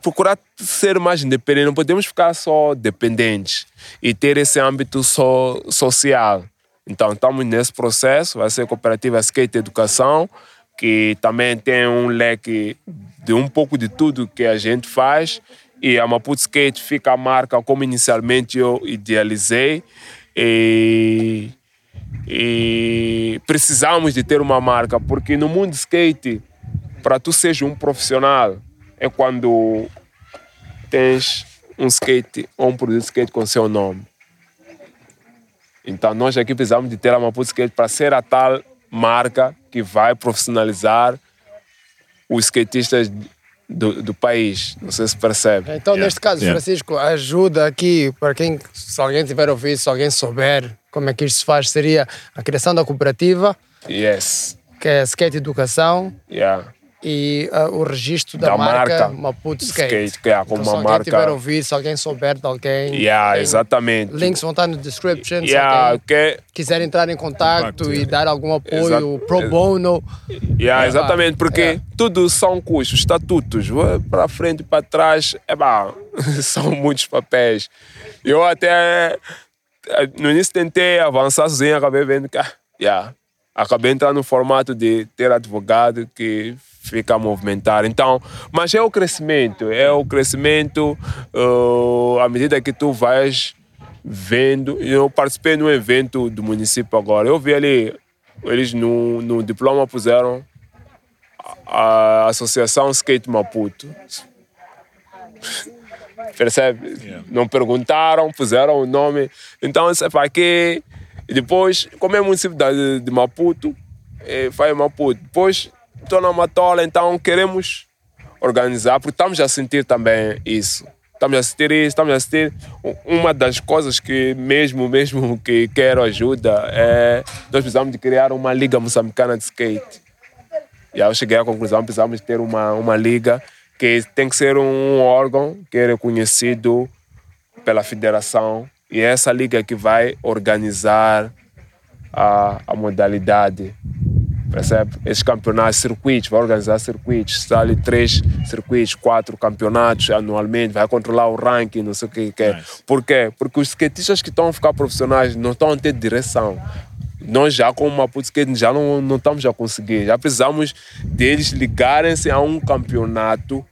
procurar ser mais independente, não podemos ficar só dependentes e ter esse âmbito so, social. Então, estamos nesse processo, vai ser a cooperativa Skate Educação, que também tem um leque de um pouco de tudo que a gente faz. E a Maputo Skate fica a marca como inicialmente eu idealizei. E, e precisamos de ter uma marca, porque no mundo skate, para tu seres um profissional, é quando tens um skate ou um produto skate com seu nome. Então nós aqui precisamos de ter a Maputo Skate para ser a tal marca que vai profissionalizar os skatistas do, do país. Não sei se percebe. Então, neste caso, Yeah. Francisco, ajuda aqui para quem, se alguém tiver ouvido, se alguém souber como é que isto se faz, seria a criação da cooperativa, Yes. que é Skate Educação, Yeah. E ah, o registro da, Da marca, marca Maputo Skate. Skate, que é como então, se uma alguém marca- tiver ouvido, se alguém souber de alguém, Yeah, tem- exatamente. links vão estar no description. Yeah, se alguém que, quiser entrar em contato Contacto, e dar algum apoio Exato. pro bono, yeah, exatamente, porque Yeah. tudo são custos, estatutos, para frente e para trás, é bah, são muitos papéis. Eu até no início tentei avançar sozinho, acabei vendo que ah, yeah, acabei entrando no formato de ter advogado que fica a movimentar. Então, mas é o crescimento, é o crescimento uh, à medida que tu vais vendo. Eu participei de um evento do município agora. Eu vi ali, eles no, no diploma puseram a, a Associação Skate Maputo. Percebe? Não perguntaram, puseram o nome. Então, isso é para quê? E depois, como é município de, de Maputo, eh, faz Maputo. Depois, estou na Matola, então queremos organizar, porque estamos a sentir também isso. Estamos a sentir isso, estamos a sentir. Uma das coisas que mesmo, mesmo que quero ajuda é nós precisamos de criar uma liga moçambicana de skate. E aí eu cheguei à conclusão precisamos ter uma, uma liga que tem que ser um órgão que é reconhecido pela federação e é essa liga que vai organizar a, a modalidade. Percebe? Esses campeonatos, circuitos, vai organizar circuitos, está ali três circuitos, quatro campeonatos anualmente, vai controlar o ranking, não sei o que é. Nice. Por quê? Porque os skatistas que estão a ficar profissionais não estão a ter direção. Nós já como Maputo Skate já não, não estamos a conseguir. Já precisamos deles ligarem-se a um campeonato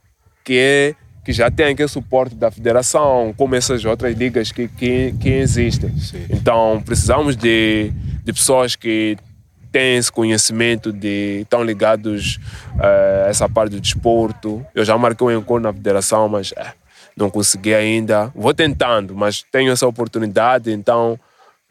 que, é, que já tem aquele suporte da federação, como essas outras ligas que, que, que existem. Então precisamos de, de pessoas que têm esse conhecimento de estão ligados eh, a essa parte do desporto. Eu já marquei um encontro na federação, mas eh, não consegui ainda. Vou tentando, mas tenho essa oportunidade, então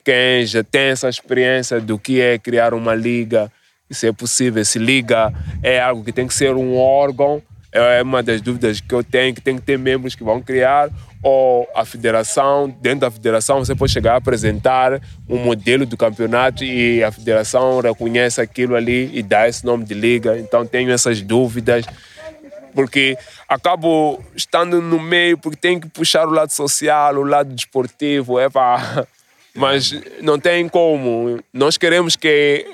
quem já tem essa experiência do que é criar uma liga, se é possível, se liga é algo que tem que ser um órgão É uma das dúvidas que eu tenho, que tem que ter membros que vão criar ou a federação, dentro da federação você pode chegar a apresentar um modelo do campeonato e a federação reconhece aquilo ali e dá esse nome de liga. Então tenho essas dúvidas porque acabo estando no meio porque tenho que puxar o lado social, o lado desportivo, é pá. Mas não tem como. Nós queremos que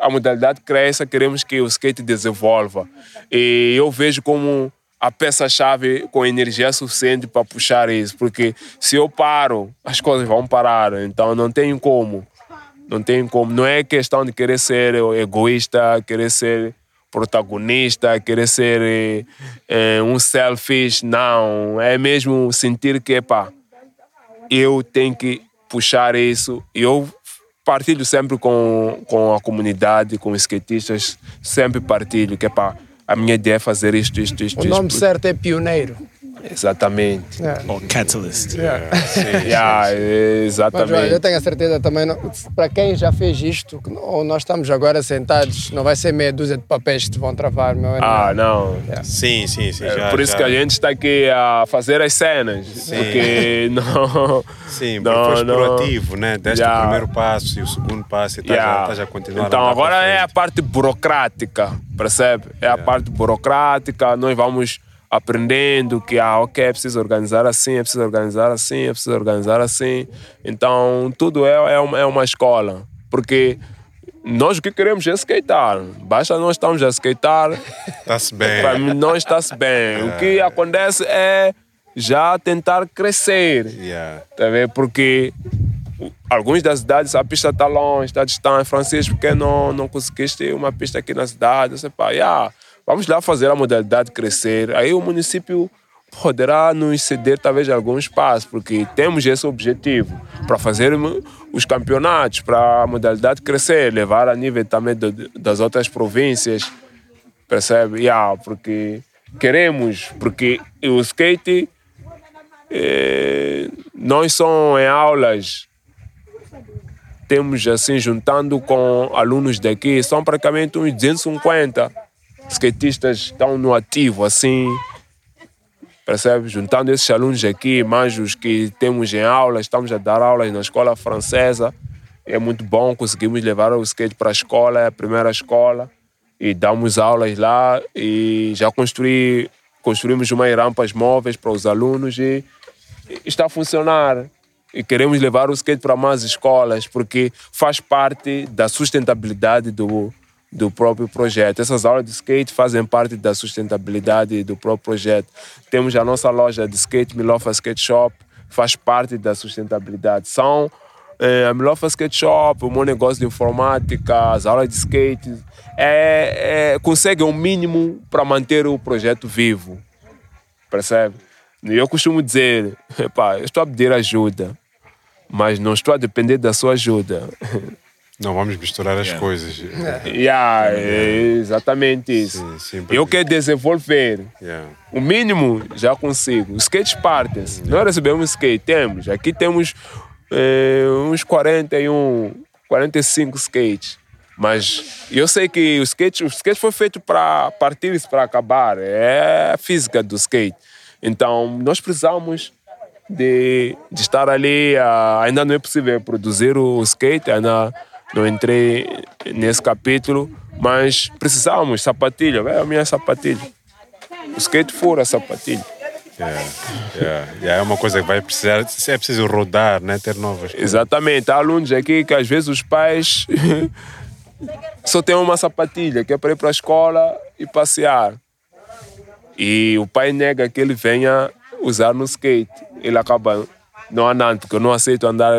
a modalidade cresça, queremos que o skate desenvolva. E eu vejo como a peça-chave com energia suficiente para puxar isso, porque se eu paro, as coisas vão parar, então não tem como. Não tem como. Não é questão de querer ser egoísta, querer ser protagonista, querer ser é, um selfish, não. É mesmo sentir que, pá, eu tenho que puxar isso. Eu partilho sempre com, com a comunidade, com os skatistas, sempre partilho que, pá, a minha ideia é fazer isto, isto, isto. O nome isto. certo é pioneiro. Exatamente. Yeah. Ou catalyst. Yeah. Yeah, Mas exatamente. olha, eu tenho a certeza também, para quem já fez isto, não- nós estamos agora sentados, não vai ser meia dúzia de papéis que te vão travar, meu. é Ah, não. Sim, sim, sim. É já- por isso já- que a gente está aqui a fazer as cenas. Porque não. Sim, não, porque foste não. proativo, né? Deste Yeah. o primeiro passo e o segundo passo e estás Yeah. a, estás a continuar Então agora é a parte burocrática, percebe? É a parte burocrática, nós vamos aprendendo que ah, ok, é preciso organizar assim, é preciso organizar assim, é preciso organizar assim. Então tudo é, é, uma, é uma escola, porque nós o que queremos é skatear. Basta nós estamos a skatear, Está-se bem. para mim nós está-se bem. O que acontece é já tentar crescer. Yeah. Tá vendo? Porque algumas das cidades a pista está longe, está distante. Francisco, por que não, não conseguiste uma pista aqui na cidade? Sei, pá, yeah, vamos lá fazer a modalidade crescer. Aí o município poderá nos ceder talvez algum espaço, porque temos esse objetivo para fazer os campeonatos, para a modalidade crescer, levar a nível também do- das outras províncias, percebe? Yeah, porque queremos, porque o skate eh, nós só em aulas temos assim juntando com alunos daqui são praticamente uns 250 skatistas estão no ativo assim percebe juntando esses alunos aqui mais os que temos em aulas estamos a dar aulas na escola francesa é muito bom conseguimos levar o skate para a escola é a primeira escola e damos aulas lá e já construí construímos umas rampas móveis para os alunos e está a funcionar. E queremos levar o skate para mais escolas, porque faz parte da sustentabilidade do, do próprio projeto. Essas aulas de skate fazem parte da sustentabilidade do próprio projeto. Temos a nossa loja de skate, Milofa Skate Shop, faz parte da sustentabilidade. São eh, a Milofa Skate Shop, o meu negócio de informática, as aulas de skate, é, é, conseguem o mínimo para manter o projeto vivo percebe? Eu costumo dizer, eu estou a pedir ajuda, mas não estou a depender da sua ajuda. Não vamos misturar as coisas. yeah, é exatamente isso. Sim, sim, eu quero desenvolver. Yeah. O mínimo já consigo. Os skates partem-se. Nós recebemos skate, temos. Aqui temos eh, uns 41, 45 skates. Mas eu sei que o skate, o skate foi feito para partir para acabar. É a física do skate. Então, nós precisamos de, de estar ali. ah, ainda não é possível produzir o skate, ainda não entrei nesse capítulo, mas precisamos. Sapatilha, é a minha sapatilha. O skate fura a sapatilha. Yeah. Yeah. Yeah, É uma coisa que vai precisar. É preciso rodar, né? Ter novas coisas. Exatamente. Há alunos aqui que às vezes os pais só têm uma sapatilha, que é para ir para a escola e passear. E o pai nega que ele venha usar no skate. Ele acaba não andando, porque eu não aceito andar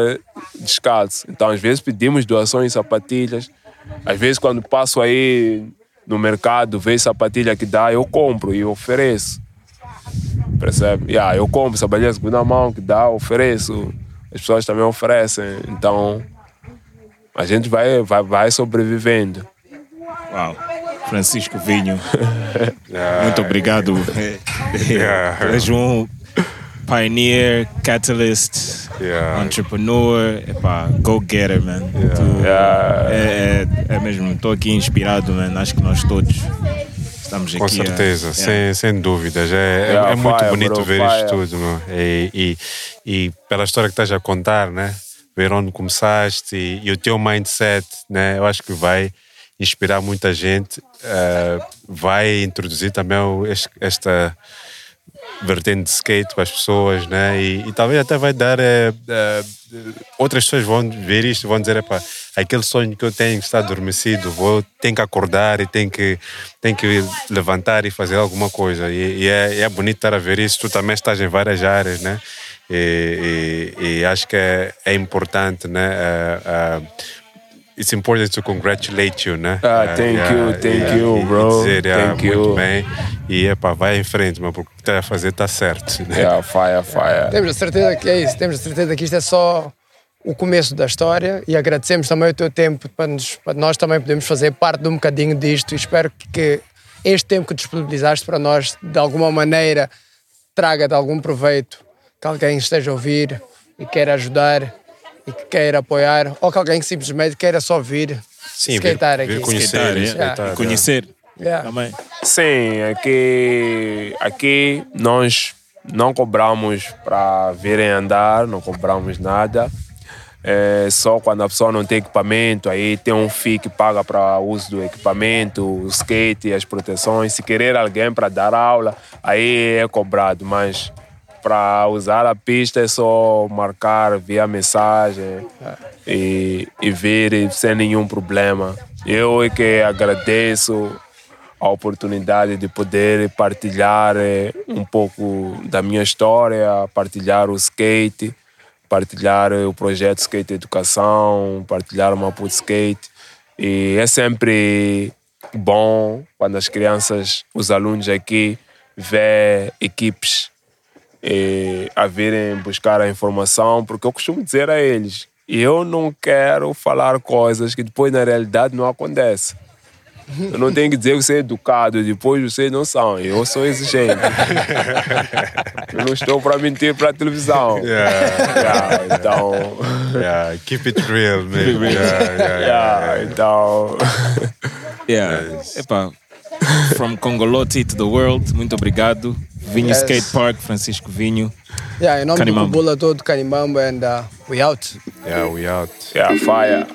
descalço. Então, às vezes, pedimos doações sapatilhas. Às vezes, quando passo aí no mercado, vejo sapatilha que dá, eu compro e ofereço. Percebe? Yeah, eu compro sapatilha segunda mão que dá, ofereço. As pessoas também oferecem. Então, a gente vai, vai, vai sobrevivendo. Uau. Francisco Vinho, muito obrigado. Yeah. És um pioneer, catalyst, Yeah. entrepreneur, epá, go-getter, man. Tu- Yeah. É, é, é mesmo, estou aqui inspirado, man. Acho que nós todos estamos Com aqui. a- certeza, Yeah. sem, sem dúvidas. É, é- Yeah, é muito fire, bonito bro, ver fire. isto tudo, meu. E, e, e pela história que estás a contar, né? Ver onde começaste e, e o teu mindset, né? Eu acho que vai inspirar muita gente, eh, vai introduzir também o- es- esta vertente de skate para as pessoas, né? E, e talvez até vai dar. eh, eh, outras pessoas vão ver isto vão dizer: Epá, aquele sonho que eu tenho está adormecido, vou, tenho que acordar e tenho que, tenho que levantar e fazer alguma coisa. E, e é, é bonito estar a ver isso. Tu também estás em várias áreas, né? E, e- acho que é, é importante, né? It's important to congratulate you, né? Ah, thank yeah, you, thank yeah, you, bro. dizer, yeah, Thank muito you. bem. E epá, vai em frente, mas porque o que está a fazer está certo. Né? Yeah, fire, fire. Temos a certeza que é isso, temos a certeza que isto é só o começo da história e agradecemos também o teu tempo para, nos- para nós também podermos fazer parte de um bocadinho disto e espero que este tempo que disponibilizaste para nós de alguma maneira traga de algum proveito, que alguém esteja a ouvir e queira ajudar e que queira apoiar ou que alguém simplesmente queira só vir Sim, skatear vir- vir aqui. conhecer, Skatear, yeah. skatear, E conhecer Yeah. também. Sim, aqui, aqui nós não cobramos para virem andar, não cobramos nada. É só quando a pessoa não tem equipamento, aí tem um FII que paga para o uso do equipamento, o skate, as proteções. Se querer alguém para dar aula, aí é cobrado, mas para usar a pista é só marcar via mensagem e, e vir sem nenhum problema. Eu é que agradeço a oportunidade de poder partilhar eh, um pouco da minha história, partilhar o skate, partilhar eh, o projeto Skate Educação, partilhar o Maputo Skate. E é sempre bom quando as crianças, os alunos aqui, vê equipes eh, a virem buscar a informação, porque eu costumo dizer a eles, eu não quero falar coisas que depois na realidade não acontecem. Eu não tenho que dizer que você é educado, depois vocês não são. Eu sou exigente. Eu não estou para mentir para a televisão. Yeah. Yeah, então, Yeah, keep it real, man. Yeah, yeah, yeah, yeah, então, Yeah. Epá, from Congolote to the world. Muito obrigado. Vinho yes. Skate Park, Francisco Vinho. Yeah, em nome Canimamba. do Bula todo, Canimamba, and uh, we out. Yeah, we out. Yeah, fire.